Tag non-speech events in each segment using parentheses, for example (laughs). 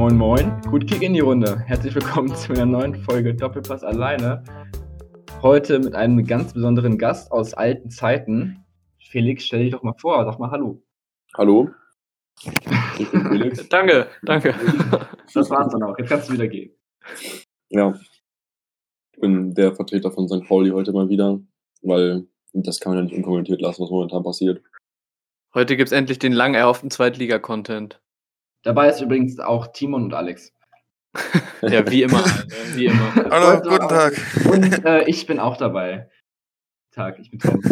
Moin Moin, gut Kick in die Runde. Herzlich willkommen (laughs) zu einer neuen Folge Doppelpass alleine. Heute mit einem ganz besonderen Gast aus alten Zeiten. Felix, stell dich doch mal vor, sag mal Hallo. Hallo. Ich bin Felix. danke, danke. (laughs) Das war's dann auch. Jetzt kannst du wieder gehen. Ja. Ich bin der Vertreter von St. Pauli heute mal wieder, weil das kann man ja nicht unkommentiert lassen, was momentan passiert. Heute gibt es endlich den lang erhofften Zweitliga-Content. Dabei ist übrigens auch Timon und Alex. ja, wie immer. (laughs) wie immer. Hallo, guten Tag. Und äh, ich bin auch dabei. Tag, ich bin Tom.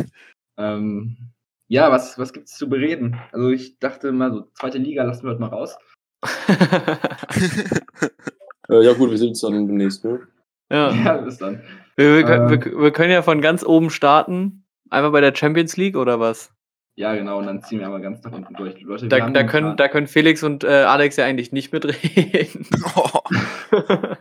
ähm, ja, was, was gibt es zu bereden? Also ich dachte mal so, zweite Liga lassen wir heute mal raus. (laughs) äh, ja gut, wir sehen uns dann demnächst, ne? Ja. (laughs) ja, bis dann. Wir, wir, können, wir, ähm. wir können ja von ganz oben starten. Einfach bei der Champions League oder was? Ja, genau, und dann ziehen wir aber ganz nach unten durch. Leute, da, da können, da können Felix und äh, Alex ja eigentlich nicht mitreden. Oh. (laughs)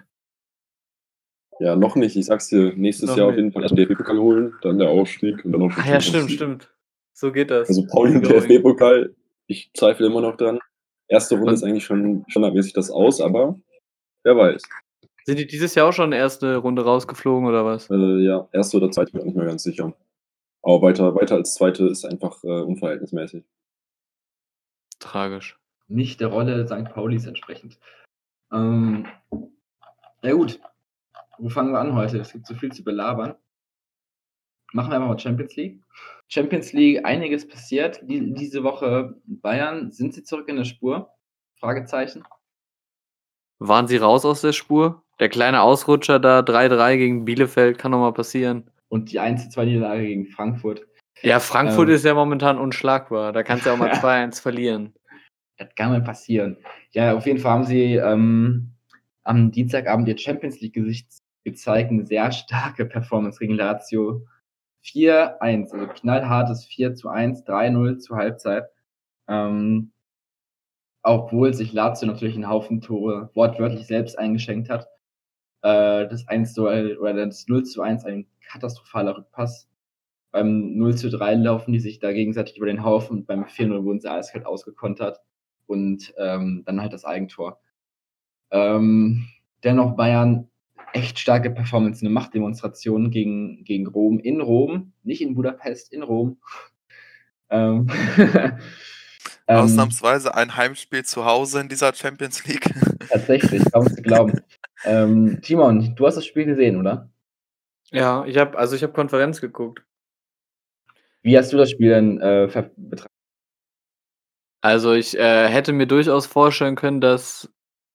(laughs) ja, noch nicht. Ich sag's dir, nächstes noch Jahr nicht. auf jeden Fall erst den DFB-Pokal holen, dann der Aufstieg und dann noch Ah ja, stimmt, stimmt. So geht das. Also Pauli und DFB-Pokal, ich zweifle immer noch dran. Erste Runde und? ist eigentlich schon standardmäßig das aus, aber wer weiß. Sind die dieses Jahr auch schon erste Runde rausgeflogen oder was? Äh, ja, erste oder zweite bin ich nicht mehr ganz sicher. Aber weiter, weiter als zweite ist einfach äh, unverhältnismäßig. Tragisch. Nicht der Rolle St. Paulis entsprechend. Ähm, ja gut, wo fangen wir an heute? Es gibt so viel zu belabern. Machen wir einfach mal Champions League. Champions League, einiges passiert. Die, diese Woche Bayern, sind sie zurück in der Spur? Fragezeichen. Waren sie raus aus der Spur? Der kleine Ausrutscher da 3-3 gegen Bielefeld kann noch mal passieren und die 1-2-Niederlage gegen Frankfurt. Ja, Frankfurt ähm, ist ja momentan unschlagbar. Da kannst du ja auch mal (laughs) 2-1 verlieren. Das kann mal passieren. Ja, auf jeden Fall haben sie ähm, am Dienstagabend ihr Champions League Gesicht gezeigt. Eine sehr starke Performance gegen Lazio. 4-1, also knallhartes 4 zu 1, 3-0 zur Halbzeit. Ähm, obwohl sich Lazio natürlich einen Haufen Tore wortwörtlich selbst eingeschenkt hat. Äh, das 1 zu, oder das 0 zu 1 ein katastrophaler Rückpass. Beim 0 zu 3 laufen die sich da gegenseitig über den Haufen und beim 4-0 wurden sie eiskalt ausgekontert und ähm, dann halt das Eigentor. Ähm, dennoch Bayern echt starke Performance, eine Machtdemonstration gegen, gegen Rom, in Rom, nicht in Budapest, in Rom. (laughs) ähm, (laughs) ähm Ausnahmsweise ein Heimspiel zu Hause in dieser Champions League. Tatsächlich, kaum zu glauben. (laughs) Ähm, Timon, du hast das Spiel gesehen, oder? Ja, ich habe also ich habe Konferenz geguckt. Wie hast du das Spiel denn äh, betrachtet? Also ich äh, hätte mir durchaus vorstellen können, dass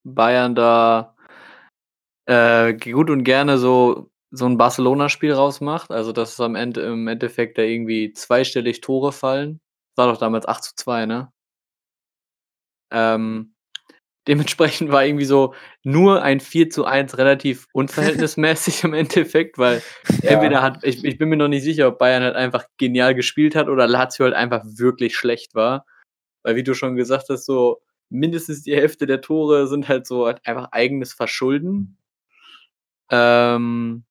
Bayern da äh, gut und gerne so so ein Barcelona-Spiel rausmacht. Also dass es am Ende im Endeffekt da irgendwie zweistellig Tore fallen. War doch damals 8 zu 2, ne? Ähm, Dementsprechend war irgendwie so nur ein 4 zu 1 relativ unverhältnismäßig im Endeffekt, weil (laughs) ja. entweder hat, ich, ich bin mir noch nicht sicher, ob Bayern halt einfach genial gespielt hat oder Lazio halt einfach wirklich schlecht war. Weil wie du schon gesagt hast, so mindestens die Hälfte der Tore sind halt so halt einfach eigenes Verschulden. Ähm,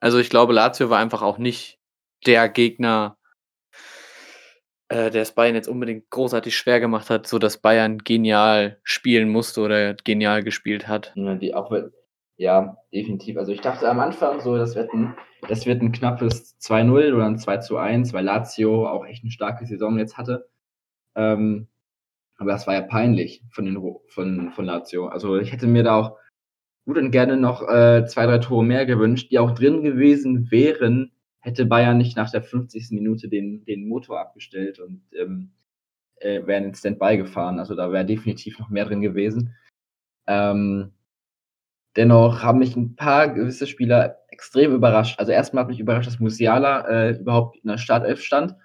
also ich glaube, Lazio war einfach auch nicht der Gegner, äh, der es Bayern jetzt unbedingt großartig schwer gemacht hat, so dass Bayern genial spielen musste oder genial gespielt hat. Ja, die auch, ja, definitiv. Also ich dachte am Anfang so, das wird ein, das wird ein knappes 2-0 oder ein 2-1, weil Lazio auch echt eine starke Saison jetzt hatte. Ähm, aber das war ja peinlich von, den, von, von Lazio. Also ich hätte mir da auch gut und gerne noch äh, zwei, drei Tore mehr gewünscht, die auch drin gewesen wären, hätte Bayern nicht nach der 50. Minute den, den Motor abgestellt und ähm, äh, wären in Standby gefahren. Also da wäre definitiv noch mehr drin gewesen. Ähm, dennoch haben mich ein paar gewisse Spieler extrem überrascht. Also erstmal hat mich überrascht, dass Musiala äh, überhaupt in der Startelf stand.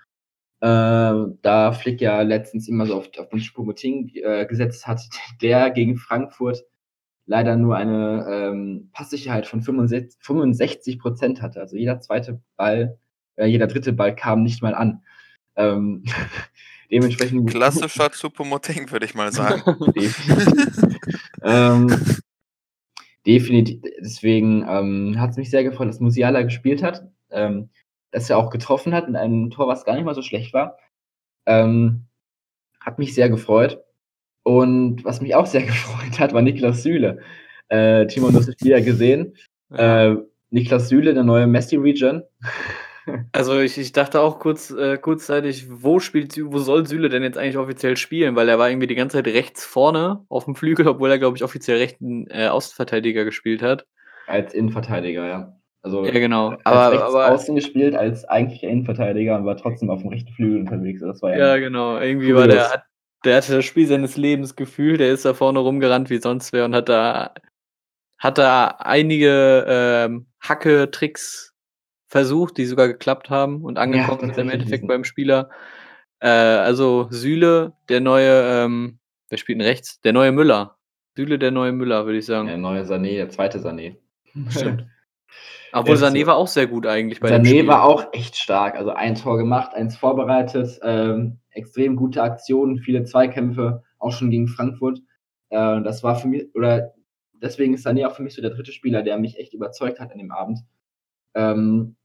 Äh, da Flick ja letztens immer so auf, auf den Spumoting äh, gesetzt hat, (laughs) der gegen Frankfurt leider nur eine ähm, Passsicherheit von 65 Prozent hatte. Also jeder zweite Ball, äh, jeder dritte Ball kam nicht mal an. Ähm, (laughs) dementsprechend. Klassischer Chupomoting, würde ich mal (laughs) sagen. ähm, definitiv. Deswegen ähm, hat es mich sehr gefreut, dass Musiala gespielt hat. Ähm, dass er auch getroffen hat in einem Tor, was gar nicht mal so schlecht war. Ähm, hat mich sehr gefreut. Und was mich auch sehr (laughs) gefreut hat, war Niklas Süle. Äh, Timon, du hast das Spiel ja gesehen. Äh, Niklas Süle, der neue Messi-Region. (laughs) Also ich, ich dachte auch kurz, äh, kurzzeitig, wo spielt wo soll Süle denn jetzt eigentlich offiziell spielen? Weil er war irgendwie die ganze Zeit rechts vorne auf dem Flügel, (laughs) obwohl er, glaube ich, offiziell rechten äh, Außenverteidiger gespielt hat. Als Innenverteidiger, ja. Also ja, genau. Aber, rechts aber außen gespielt als eigentlicher Innenverteidiger und war trotzdem auf dem rechten Flügel unterwegs. Das war ja, ja genau. Irgendwie war der, der hatte das Spiel seines Lebens gefühlt. Der ist da vorne rumgerannt wie sonst wer und hat da, hat da einige ähm, Hacke-Tricks versucht, die sogar geklappt haben und angekommen ja, sind im Endeffekt beim Spieler. Äh, also Süle, der neue, ähm, wer spielt denn rechts? Der neue Müller. Süle, der neue Müller, würde ich sagen. Der neue Sané, der zweite Sané. Stimmt. (laughs) Obwohl Sané war auch sehr gut eigentlich bei Sané war auch echt stark. Also ein Tor gemacht, eins vorbereitet, ähm, extrem gute Aktionen, viele Zweikämpfe, auch schon gegen Frankfurt. Äh, das war für mich, oder deswegen ist Sané auch für mich so der dritte Spieler, der mich echt überzeugt hat an dem Abend. Ähm,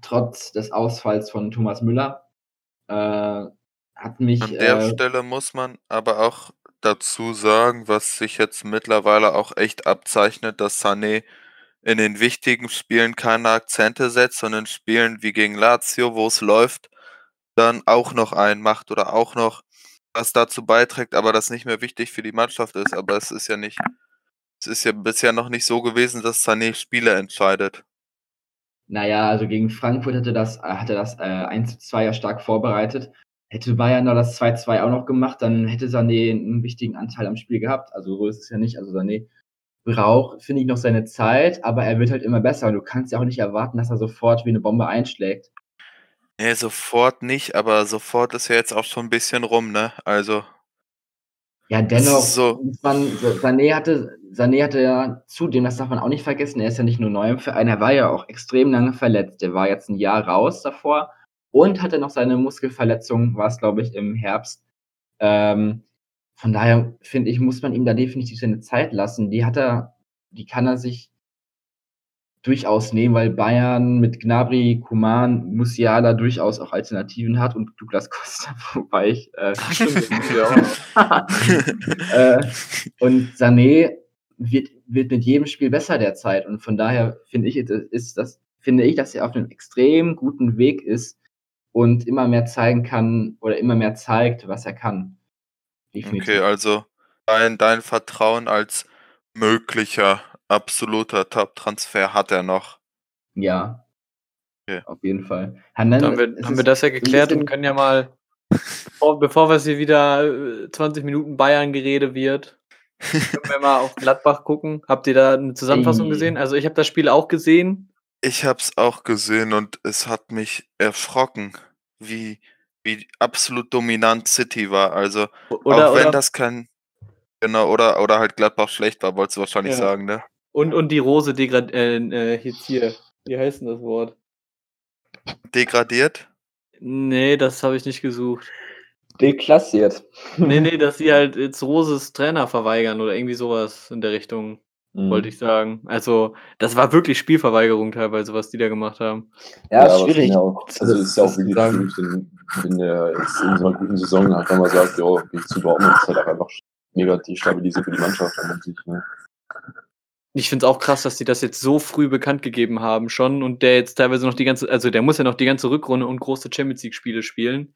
trotz des Ausfalls von Thomas Müller äh, hat mich. An der äh, Stelle muss man aber auch dazu sagen, was sich jetzt mittlerweile auch echt abzeichnet, dass Sané in den wichtigen Spielen keine Akzente setzt, sondern Spielen wie gegen Lazio, wo es läuft, dann auch noch einmacht oder auch noch was dazu beiträgt, aber das nicht mehr wichtig für die Mannschaft ist. Aber es ist ja nicht, es ist ja bisher noch nicht so gewesen, dass Sané Spiele entscheidet. Naja, also gegen Frankfurt hatte das, äh, hatte das äh, 1 zu 2 ja stark vorbereitet. Hätte Bayern da das 2-2 auch noch gemacht, dann hätte Sané einen wichtigen Anteil am Spiel gehabt. Also so ist es ja nicht. Also Sané braucht, finde ich, noch seine Zeit, aber er wird halt immer besser. Und du kannst ja auch nicht erwarten, dass er sofort wie eine Bombe einschlägt. Nee, sofort nicht, aber sofort ist ja jetzt auch schon ein bisschen rum, ne? Also. Ja, dennoch, so. man, Sané hatte, Sané hatte ja zudem, das darf man auch nicht vergessen, er ist ja nicht nur neu im Verein, er war ja auch extrem lange verletzt. Der war jetzt ein Jahr raus davor und hatte noch seine Muskelverletzung, war es, glaube ich, im Herbst. Ähm, von daher finde ich, muss man ihm da definitiv seine Zeit lassen. Die hat er, die kann er sich durchaus nehmen, weil Bayern mit Gnabry, Kuman, Musiala durchaus auch Alternativen hat und Douglas Costa, (laughs) wobei ich äh, (laughs) (laughs) äh, und Sané wird, wird mit jedem Spiel besser derzeit und von daher finde ich ist das finde ich, dass er auf einem extrem guten Weg ist und immer mehr zeigen kann oder immer mehr zeigt, was er kann. Definitiv. Okay, also dein, dein Vertrauen als möglicher absoluter Top-Transfer hat er noch. Ja. Okay. Auf jeden Fall. Dann haben wir, haben wir das ja geklärt und können ja mal, bevor, bevor wir hier wieder 20 äh, Minuten Bayern-Gerede wird, können wir mal auf Gladbach gucken. Habt ihr da eine Zusammenfassung gesehen? Also ich habe das Spiel auch gesehen. Ich habe es auch gesehen und es hat mich erschrocken, wie wie absolut dominant City war. Also, oder, auch wenn oder, das kein. Genau, oder, oder halt Gladbach schlecht war, wolltest du wahrscheinlich ja. sagen, ne? Und, und die Rose degradiert. Äh, äh, jetzt hier. Wie heißt denn das Wort? Degradiert? Nee, das habe ich nicht gesucht. Deklassiert. nee, (laughs) nee, dass sie halt jetzt Roses Trainer verweigern oder irgendwie sowas in der Richtung. Mhm. Wollte ich sagen. Also, das war wirklich Spielverweigerung teilweise, was die da gemacht haben. Ja, ja schwierig. Auch, also, es ist ja auch wirklich schwierig, wenn, wenn der jetzt in so einer guten Saison dann mal sagt, ja, ich zu Dortmund, ist halt auch einfach mega destabilisierend für die Mannschaft an sich. Ne? Ich finde es auch krass, dass die das jetzt so früh bekannt gegeben haben schon und der jetzt teilweise noch die ganze, also der muss ja noch die ganze Rückrunde und große Champions League Spiele spielen.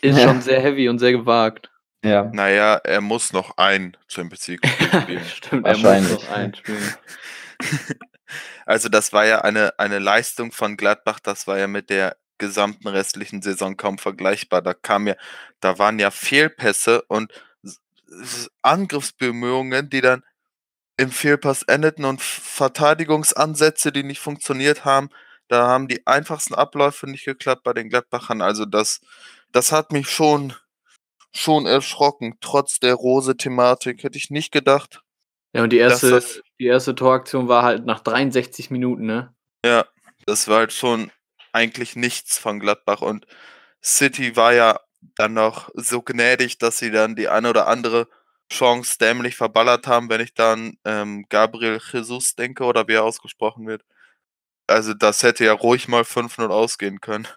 Ist ja. schon sehr heavy und sehr gewagt. Ja. Naja, er muss noch ein Champions League (laughs) spielen. Stimmt, er muss noch ein spielen. (laughs) also das war ja eine, eine Leistung von Gladbach, das war ja mit der gesamten restlichen Saison kaum vergleichbar. Da kam ja, da waren ja Fehlpässe und Angriffsbemühungen, die dann im Fehlpass endeten und Verteidigungsansätze, die nicht funktioniert haben. Da haben die einfachsten Abläufe nicht geklappt bei den Gladbachern. Also das, das hat mich schon schon erschrocken, trotz der Rose-Thematik. Hätte ich nicht gedacht. Ja, und die erste, das, die erste Toraktion war halt nach 63 Minuten, ne? Ja, das war halt schon eigentlich nichts von Gladbach. Und City war ja dann noch so gnädig, dass sie dann die eine oder andere Chance dämlich verballert haben, wenn ich dann ähm, Gabriel Jesus denke oder wie er ausgesprochen wird. Also das hätte ja ruhig mal 5-0 ausgehen können.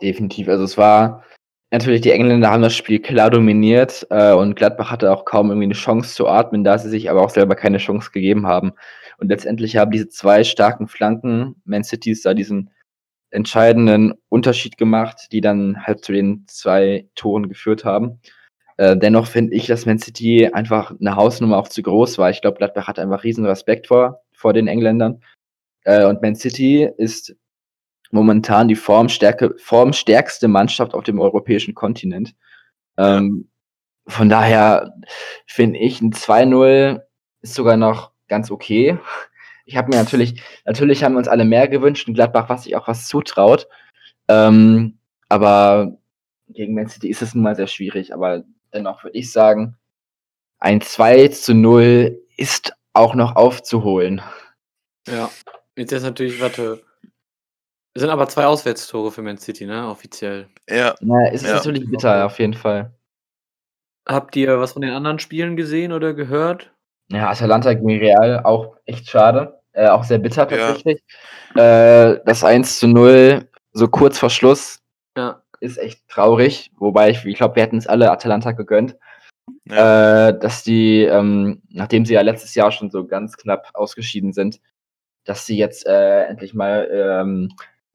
Definitiv. Also es war natürlich, die Engländer haben das Spiel klar dominiert äh, und Gladbach hatte auch kaum irgendwie eine Chance zu atmen, da sie sich aber auch selber keine Chance gegeben haben. Und letztendlich haben diese zwei starken Flanken Man Cities da diesen entscheidenden Unterschied gemacht, die dann halt zu den zwei Toren geführt haben. Äh, dennoch finde ich, dass Man City einfach eine Hausnummer auch zu groß war. Ich glaube, Gladbach hat einfach riesen Respekt vor, vor den Engländern. Äh, und Man City ist momentan die formstärke, formstärkste Mannschaft auf dem europäischen Kontinent. Ähm, von daher finde ich, ein 2-0 ist sogar noch ganz okay. Ich habe mir natürlich, natürlich haben wir uns alle mehr gewünscht und Gladbach, was sich auch was zutraut. Ähm, aber gegen Man City ist es nun mal sehr schwierig. Aber dennoch würde ich sagen, ein 2 zu 0 ist auch noch aufzuholen. Ja, jetzt ist natürlich, warte, es sind aber zwei Auswärtstore für Man City, ne, offiziell. Ja. Ja, es ist Ja. natürlich bitter, auf jeden Fall. Habt ihr was von den anderen Spielen gesehen oder gehört? Ja, Atalanta gegen Real auch echt schade. Äh, auch sehr bitter Ja. tatsächlich. Äh, das 1 zu 0, so kurz vor Schluss, Ja. Ist echt traurig. Wobei ich, ich glaube, wir hätten es alle Atalanta gegönnt. Ja. Äh, dass die, ähm, nachdem sie ja letztes Jahr schon so ganz knapp ausgeschieden sind, dass sie jetzt äh, endlich mal ähm,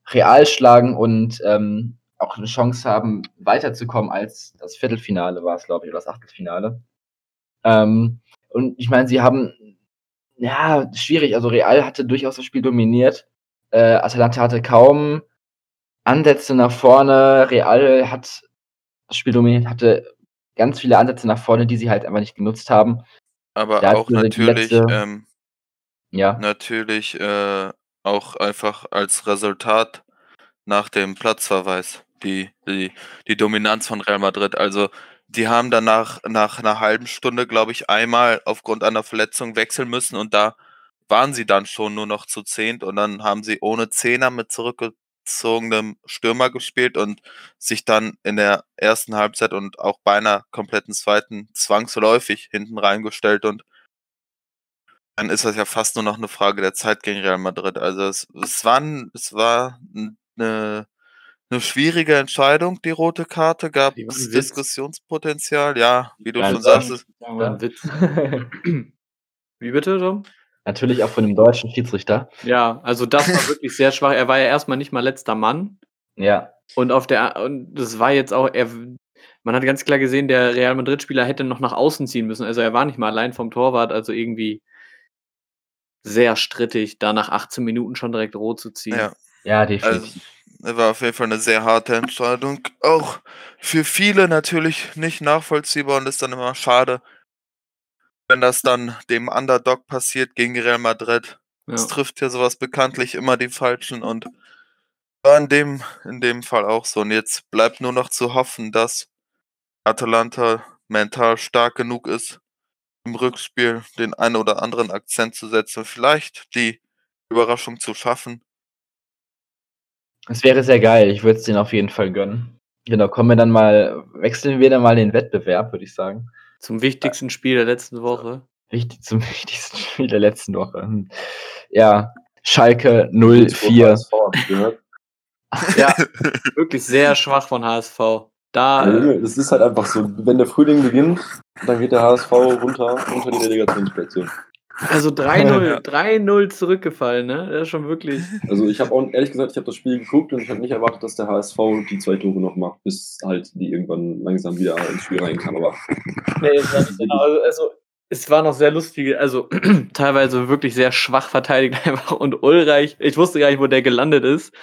Real schlagen und ähm, auch eine Chance haben, weiterzukommen als das Viertelfinale war es, glaube ich, oder das Achtelfinale. Ähm, und ich meine, sie haben, ja, schwierig, also Real hatte durchaus das Spiel dominiert. Äh, Atalanta hatte kaum Ansätze nach vorne. Real hat das Spiel dominiert, hatte ganz viele Ansätze nach vorne, die sie halt einfach nicht genutzt haben. Aber da auch natürlich, letzte- ähm, Ja, natürlich äh, auch einfach als Resultat nach dem Platzverweis die, die, die Dominanz von Real Madrid. Also die haben danach nach einer halben Stunde, glaube ich, einmal aufgrund einer Verletzung wechseln müssen und da waren sie dann schon nur noch zu zehnt und dann haben sie ohne Zehner mit zurückgezogenem Stürmer gespielt und sich dann in der ersten Halbzeit und auch bei einer kompletten zweiten zwangsläufig hinten reingestellt und dann ist das ja fast nur noch eine Frage der Zeit gegen Real Madrid. Also es, es war, es war eine, eine schwierige Entscheidung, die rote Karte. Gab es. Diskussionspotenzial? Ja, wie du Ja, schon sagst. (clears throat) Wie bitte, Tom? Natürlich auch von dem deutschen Schiedsrichter. Ja, also das war (laughs) wirklich sehr schwach. Er war ja erstmal nicht mal letzter Mann. Ja, Und auf der und das war jetzt auch, er, man hat ganz klar gesehen, der Real Madrid-Spieler hätte noch nach außen ziehen müssen. Also er war nicht mal allein vom Torwart, also irgendwie sehr strittig, da nach 18 Minuten schon direkt rot zu ziehen. Ja, ja, also definitiv. es war auf jeden Fall eine sehr harte Entscheidung. Auch für viele natürlich nicht nachvollziehbar und ist dann immer schade, wenn das dann dem Underdog passiert gegen Real Madrid. Ja. Es trifft ja sowas bekanntlich immer die Falschen und war in dem, in dem Fall auch so. Und jetzt bleibt nur noch zu hoffen, dass Atalanta mental stark genug ist, im Rückspiel den einen oder anderen Akzent zu setzen, vielleicht die Überraschung zu schaffen. Es wäre sehr geil. Ich würde es denen auf jeden Fall gönnen. Genau, kommen wir dann mal, wechseln wir dann mal den Wettbewerb, würde ich sagen. Zum wichtigsten Spiel der letzten Woche. Wichtig zum (laughs) wichtigsten Spiel der letzten Woche. Hm. Ja, Schalke Kurz vor 04. HSV, hab ich gehört. Ja, wirklich sehr schwach von HSV. Da, Ja, äh, Junge, Das ist halt einfach so, wenn der Frühling beginnt, dann geht der HSV runter unter die Relegationsplätze. Also 3-0, 3-0 zurückgefallen, ne? Das ist schon wirklich. Also ich habe auch ehrlich gesagt, ich habe das Spiel geguckt und ich habe nicht erwartet, dass der HSV die zwei Tore noch macht, bis halt die irgendwann langsam wieder ins Spiel reinkamen. Aber Nee, es war nicht genau. Also, also, es war noch sehr lustig, also (clears throat) teilweise wirklich sehr schwach verteidigt einfach und Ulreich, ich wusste gar nicht, wo der gelandet ist,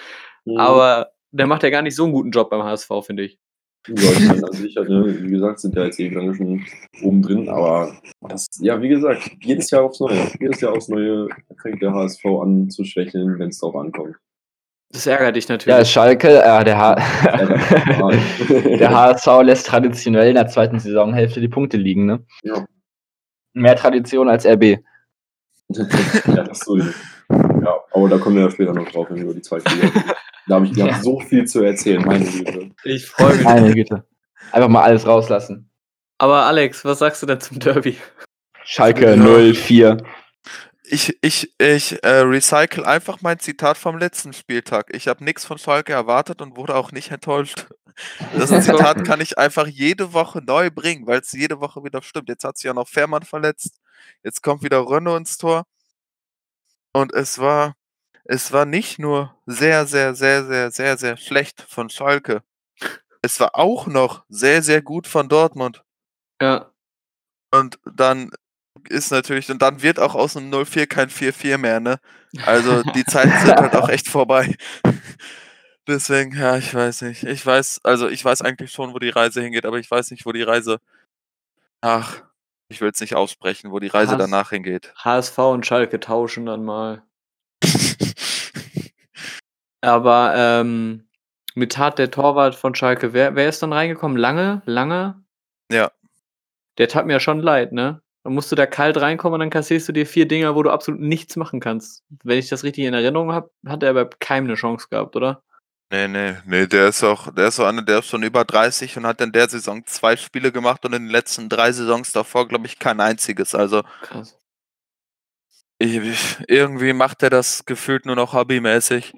aber der macht ja gar nicht so einen guten Job beim HSV, finde ich. Ja, ich meine, an sich halt, ne, wie gesagt, sind ja jetzt eh lange schon oben drin, aber das, ja, wie gesagt, jedes Jahr aufs Neue. Jedes Jahr aufs Neue fängt der HSV an zu schwächeln, wenn es drauf ankommt. Das ärgert dich Ja, natürlich. Schalke, äh, der, H Ja, (laughs) der HSV lässt traditionell in der zweiten Saisonhälfte die Punkte liegen, ne? Ja. Mehr Tradition als RB. (laughs) ja, das so. Ja, aber da kommen wir ja später noch drauf, wenn wir über die zweite Liga. (laughs) Da habe ich ja. So viel zu erzählen, meine Güte. Ich freue mich. Meine Güte. Einfach mal alles rauslassen. Aber Alex, was sagst du denn zum Derby? Schalke Ja. 04. Ich, ich, ich äh, recycle einfach mein Zitat vom letzten Spieltag. Ich habe nichts von Schalke erwartet und wurde auch nicht enttäuscht. Das (laughs) Zitat kann ich einfach jede Woche neu bringen, weil es jede Woche wieder stimmt. Jetzt hat sich ja noch Fährmann verletzt. Jetzt kommt wieder Renault ins Tor. Und es war, es war nicht nur sehr, sehr, sehr, sehr, sehr, sehr schlecht von Schalke. Es war auch noch sehr, sehr gut von Dortmund. Ja. Und dann ist natürlich, und dann wird auch aus einem 0-4 kein 4-4 mehr, ne? Also die (laughs) Zeiten sind halt auch echt vorbei. (laughs) Deswegen, ja, ich weiß nicht. Ich weiß, also ich weiß eigentlich schon, wo die Reise hingeht, aber ich weiß nicht, wo die Reise. Ach, ich will es nicht aussprechen, wo die Reise Hass. danach hingeht. HSV und Schalke tauschen dann mal. (laughs) Aber ähm, mit Tat der Torwart von Schalke, wer, wer ist dann reingekommen? Lange? Lange? Ja. Der tat mir ja schon leid, ne? Dann musst du da kalt reinkommen und dann kassierst du dir vier Dinger, wo du absolut nichts machen kannst. Wenn ich das richtig in Erinnerung habe, hat er bei keinem eine Chance gehabt, oder? Nee, nee, nee, der ist auch, der ist so einer, der ist schon über 30 und hat in der Saison zwei Spiele gemacht und in den letzten drei Saisons davor, glaube ich, kein einziges. Also Krass. Irgendwie macht er das gefühlt nur noch hobbymäßig.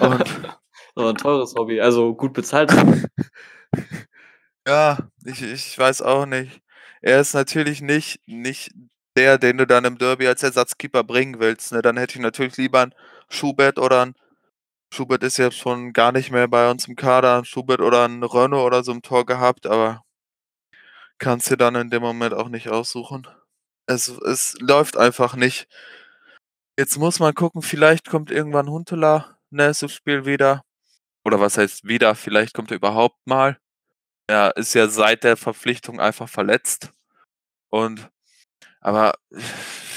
Und (laughs) Aber ein teures Hobby, also gut bezahlt. (laughs) ja, ich, ich weiß auch nicht. Er ist natürlich nicht, nicht der, den du dann im Derby als Ersatzkeeper bringen willst. Ne? Dann hätte ich natürlich lieber einen Schubert oder einen Schubert ist jetzt schon gar nicht mehr bei uns im Kader, einen Schubert oder einen Renault oder so im Tor gehabt, aber kannst dir dann in dem Moment auch nicht aussuchen. Es, es läuft einfach nicht. Jetzt muss man gucken, vielleicht kommt irgendwann Huntela nächstes Spiel wieder. Oder was heißt wieder? Vielleicht kommt er überhaupt mal. Er ist ja seit der Verpflichtung einfach verletzt. Und aber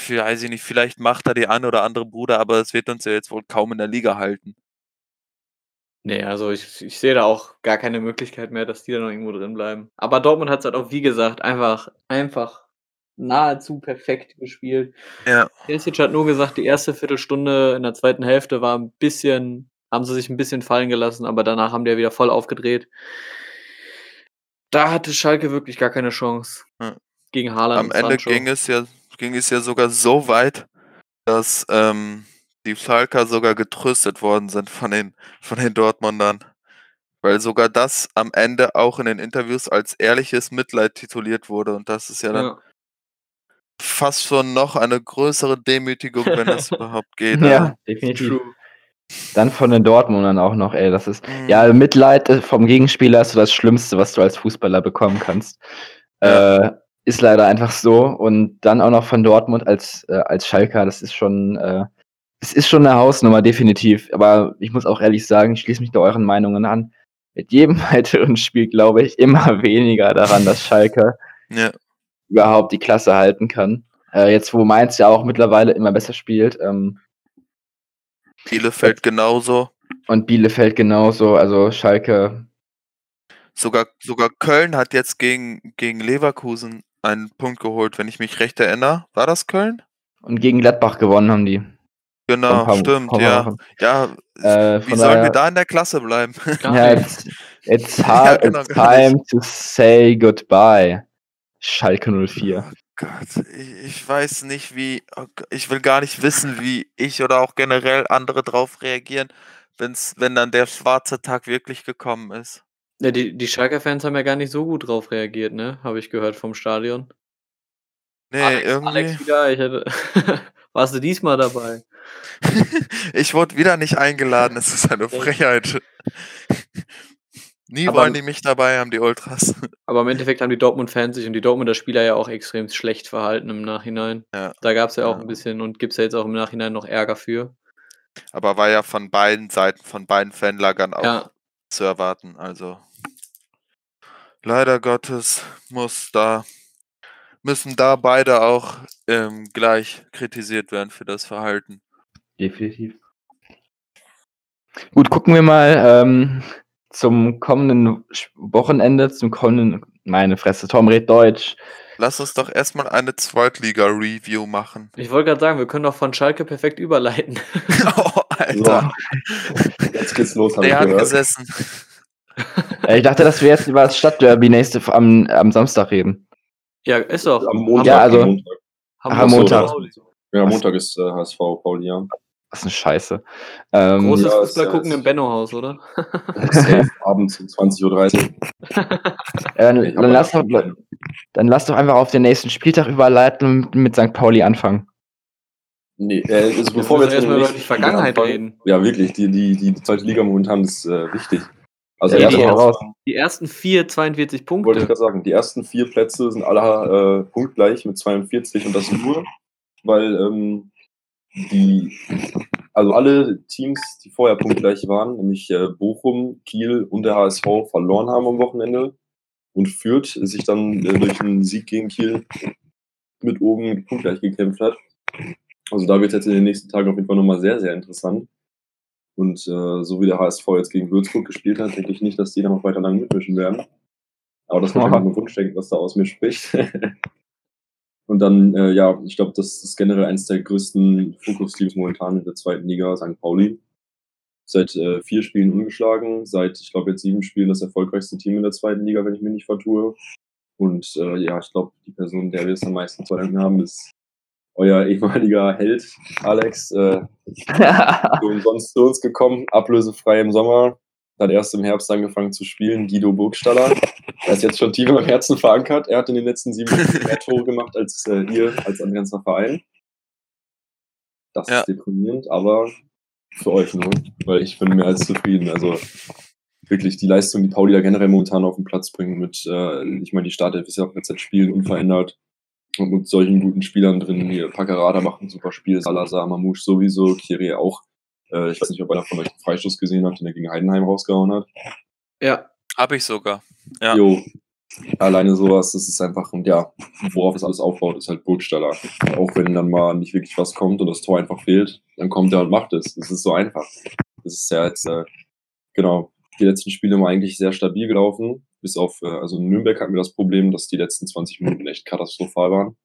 weiß ich nicht, vielleicht macht er die ein oder andere Bruder, aber es wird uns ja jetzt wohl kaum in der Liga halten. Nee, also ich, ich sehe da auch gar keine Möglichkeit mehr, dass die da noch irgendwo drin bleiben. Aber Dortmund hat es halt auch, wie gesagt, einfach, einfach nahezu perfekt gespielt. Ja. Ilicic hat nur gesagt, die erste Viertelstunde in der zweiten Hälfte war ein bisschen, haben sie sich ein bisschen fallen gelassen, aber danach haben die ja wieder voll aufgedreht. Da hatte Schalke wirklich gar keine Chance. Ja. Gegen Haaland Am Ende Sancho. ging es ja, ging es ja sogar so weit, dass ähm, die Schalker sogar getröstet worden sind von den, von den Dortmundern. Weil sogar das am Ende auch in den Interviews als ehrliches Mitleid tituliert wurde. Und das ist ja dann Ja. Fast schon noch eine größere Demütigung, wenn das (laughs) überhaupt geht. Ja, definitiv. True. Dann von den Dortmundern auch noch, ey, das ist. Mhm. Ja, Mitleid äh, vom Gegenspieler ist so das Schlimmste, was du als Fußballer bekommen kannst. Ja. Äh, ist leider einfach so. Und dann auch noch von Dortmund als, äh, als Schalker, das ist schon, äh, es ist schon eine Hausnummer, definitiv. Aber ich muss auch ehrlich sagen, ich schließe mich da euren Meinungen an. Mit jedem (laughs) weiteren Spiel glaube ich immer weniger daran, dass Schalke Ja. Überhaupt die Klasse halten kann. Äh, jetzt, wo Mainz ja auch mittlerweile immer besser spielt, ähm, Bielefeld genauso. und Bielefeld genauso, also Schalke, Sogar, sogar Köln hat jetzt gegen, gegen Leverkusen einen Punkt geholt, wenn ich mich recht erinnere. War das Köln? und gegen Gladbach gewonnen haben die. Genau, paar- stimmt, paar ja. Wochen. Ja, Äh, wie sollen wir da in der Klasse bleiben? Ja, it's, it's, (laughs) hard, genau, it's time to say goodbye. Schalke 04. Gott, ich, ich weiß nicht, wie, oh Gott, ich will gar nicht wissen, wie ich oder auch generell andere drauf reagieren, wenn's, wenn dann der schwarze Tag wirklich gekommen ist. Ja, die, die Schalker-Fans haben ja gar nicht so gut drauf reagiert, ne? Habe ich gehört vom Stadion. Nee, Alex, irgendwie. Alex wieder, ich hätte. (laughs) Warst du diesmal dabei? (laughs) ich wurde wieder nicht eingeladen, es ist eine (laughs) Frechheit. Nie Aber- wollen die mich dabei haben, die Ultras. (laughs) Aber im Endeffekt haben die Dortmund-Fans sich und die Dortmunder Spieler ja auch extrem schlecht verhalten im Nachhinein. Ja. Da gab es ja auch Ja. ein bisschen und gibt es ja jetzt auch im Nachhinein noch Ärger für. Aber war ja von beiden Seiten, von beiden Fanlagern auch Ja, zu erwarten. Also leider Gottes muss da müssen da beide auch ähm, gleich kritisiert werden für das Verhalten. Definitiv. Gut, gucken wir mal ähm, zum kommenden Wochenende, zum kommenden, meine Fresse, Tom redet Deutsch. Lass uns doch erstmal eine Zweitliga-Review machen. ich wollte gerade sagen, wir können doch von Schalke perfekt überleiten. (laughs) (laughs) oh, Alter, Jetzt geht's los, der hat gehört. gesessen. (laughs) Ich dachte, dass wir jetzt über das Stadtderby nächste am, am Samstag reden. ja, ist doch. Am Montag. Ja, also- am Montag. Am Montag. Ja, Montag ist äh, HSV Pauli, ja. Das ist eine Scheiße. Ähm, Großes Ja, Fußball ja gucken jetzt- im Benno-Haus, oder? (laughs) Abends um 20.30 Uhr. (laughs) Ja, dann, dann, lass doch, dann lass doch einfach auf den nächsten Spieltag überleiten und mit St. Pauli anfangen. Nee, äh, also bevor wir jetzt erstmal über die Vergangenheit Spiel reden. Ja, wirklich, die, die, die zweite Liga momentan ist äh, wichtig. Also Ja, die raus. Die ersten vier 42 wollte ich Punkte. gerade sagen, die ersten vier Plätze sind alle äh, punktgleich mit 42 und das nur, weil ähm, die, also alle Teams, die vorher punktgleich waren, nämlich äh, Bochum, Kiel und der HSV, verloren haben am Wochenende und Fürth sich dann äh, durch einen Sieg gegen Kiel mit oben punktgleich gekämpft hat. Also da wird es jetzt in den nächsten Tagen auf jeden Fall nochmal sehr, sehr interessant. Und äh, so wie der HSV jetzt gegen Würzburg gespielt hat, denke ich nicht, dass die da noch weiter lang mitmischen werden. Aber das ist wahrscheinlich Aha. ein Wunschdenken, was da aus mir spricht. (laughs) Und dann, äh, ja, ich glaube, das ist generell eines der größten Fokusteams momentan in der zweiten Liga, St. Pauli. Seit äh, vier Spielen ungeschlagen, seit, ich glaube, jetzt sieben Spielen das erfolgreichste Team in der zweiten Liga, wenn ich mich nicht vertue. Und äh, ja, ich glaube, die Person, der wir es am meisten zu danken haben, ist euer ehemaliger Held, Alex. Äh, (laughs) so umsonst zu uns gekommen, ablösefrei im Sommer. Hat erst im Herbst angefangen zu spielen, Guido Burgstaller. Er ist jetzt schon tief meinem Herzen verankert. Er hat in den letzten sieben Spielen mehr Tore gemacht als äh, ihr, als ein ganzer Verein. Das Ja. ist deprimierend, aber für euch nur, weil ich bin mehr als zufrieden. Also wirklich die Leistung, die Pauli da generell momentan auf den Platz bringt mit, äh, ich meine, die Startelf ist ja auch jetzt Spielen unverändert und mit solchen guten Spielern drin. Hier, Packerada macht ein super Spiel, Salazar, Mamouche sowieso, Kiri auch. Äh, ich weiß nicht, ob einer von euch einen Freistoß gesehen hat, den er gegen Heidenheim rausgehauen hat. Ja. Habe ich sogar. Ja. Jo, alleine sowas, das ist einfach, und ja, worauf es alles aufbaut, ist halt Burgstaller. Auch wenn dann mal nicht wirklich was kommt und das Tor einfach fehlt, dann kommt er und macht es. Das ist so einfach. Das ist ja jetzt, äh, genau, die letzten Spiele mal eigentlich sehr stabil gelaufen. Bis auf, äh, also in Nürnberg hatten wir das Problem, dass die letzten 20 Minuten echt katastrophal waren.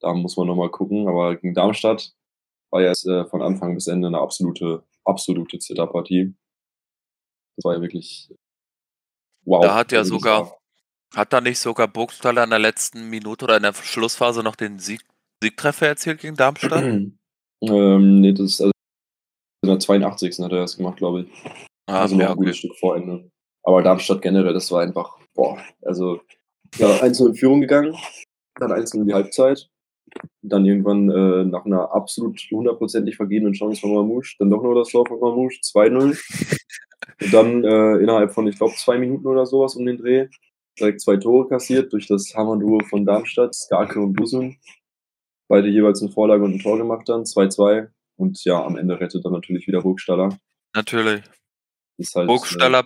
Da muss man nochmal gucken. Aber gegen Darmstadt war ja jetzt äh, von Anfang bis Ende eine absolute, absolute Zitterpartie. Das war ja wirklich wow. Da hat ja Also sogar- war- Hat da nicht sogar Burgstaller in der letzten Minute oder in der Schlussphase noch den Sieg, Siegtreffer erzielt gegen Darmstadt? (clears throat) ähm, nee, das ist also in der 82. hat er das gemacht, glaube ich. Ah, also noch ja, ein gutes okay. Stück vor Ende. Aber Darmstadt generell, das war einfach, boah, also ja, 1 in Führung gegangen, dann 1 in die Halbzeit, dann irgendwann äh, nach einer absolut hundertprozentig vergebenen Chance von Mamouche, dann doch nur das Tor von Mamouche, 2-0. Und dann äh, innerhalb von, ich glaube, zwei Minuten oder sowas um den Dreh, direkt zwei Tore kassiert durch das Hammerduo von Darmstadt, Skarke und Busum. Beide jeweils eine Vorlage und ein Tor gemacht dann, 2-2. Und ja, am Ende rettet dann natürlich wieder Burgstaller. Natürlich. Ist halt äh,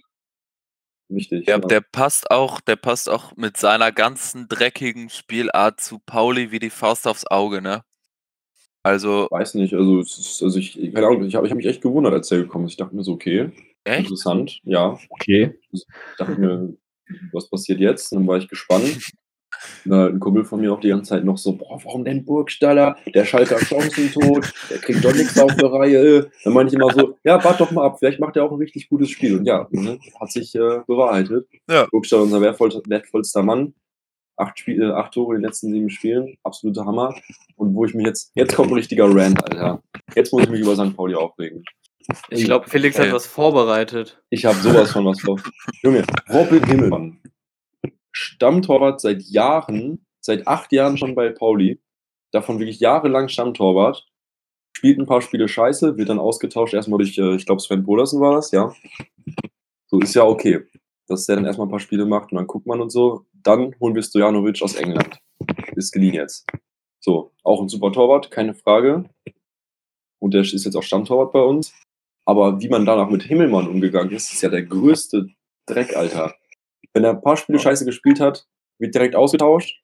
wichtig. der, ja. der passt auch, der passt auch mit seiner ganzen dreckigen Spielart zu Pauli wie die Faust aufs Auge, ne? Also, weiß nicht, also, es ist, also ich, keine Ahnung, ich habe ich hab mich echt gewundert, als er gekommen ist. Ich dachte mir so, okay, echt? interessant, ja. Okay. Ich dachte mir, was passiert jetzt? Dann war ich gespannt. Na, ein Kumpel von mir auch die ganze Zeit noch so, boah, warum denn Burgstaller? Der Schalker Chancentod, der kriegt doch nichts auf der Reihe. Dann meine ich immer so, ja, wart doch mal ab, vielleicht macht er auch ein richtig gutes Spiel. Und ja, ne, hat sich äh, bewahrheitet. Ja. Burgstaller unser wertvoll, wertvollster Mann. Acht, Spiel, äh, acht Tore in den letzten sieben Spielen, absoluter Hammer. Und wo ich mich jetzt, jetzt kommt ein richtiger Rant, Alter. Jetzt muss ich mich über St. Pauli aufregen. Ich glaube, Felix hat Ey. was vorbereitet. Ich habe sowas von was vor. Junge, Robin Himmelmann. Stammtorwart seit Jahren, seit acht Jahren schon bei Pauli. Davon wirklich jahrelang Stammtorwart. Spielt ein paar Spiele scheiße, wird dann ausgetauscht erstmal durch, äh, ich glaube, Sven Podersen war das, ja. So ist ja okay, dass der dann erstmal ein paar Spiele macht und dann guckt man und so. Dann holen wir Stojanovic aus England. Ist geliehen jetzt. So, auch ein super Torwart, keine Frage. Und der ist jetzt auch Stammtorwart bei uns. Aber wie man danach mit Himmelmann umgegangen ist, ist ja der größte Dreck, Alter. Wenn er ein paar Spiele scheiße gespielt hat, wird direkt ausgetauscht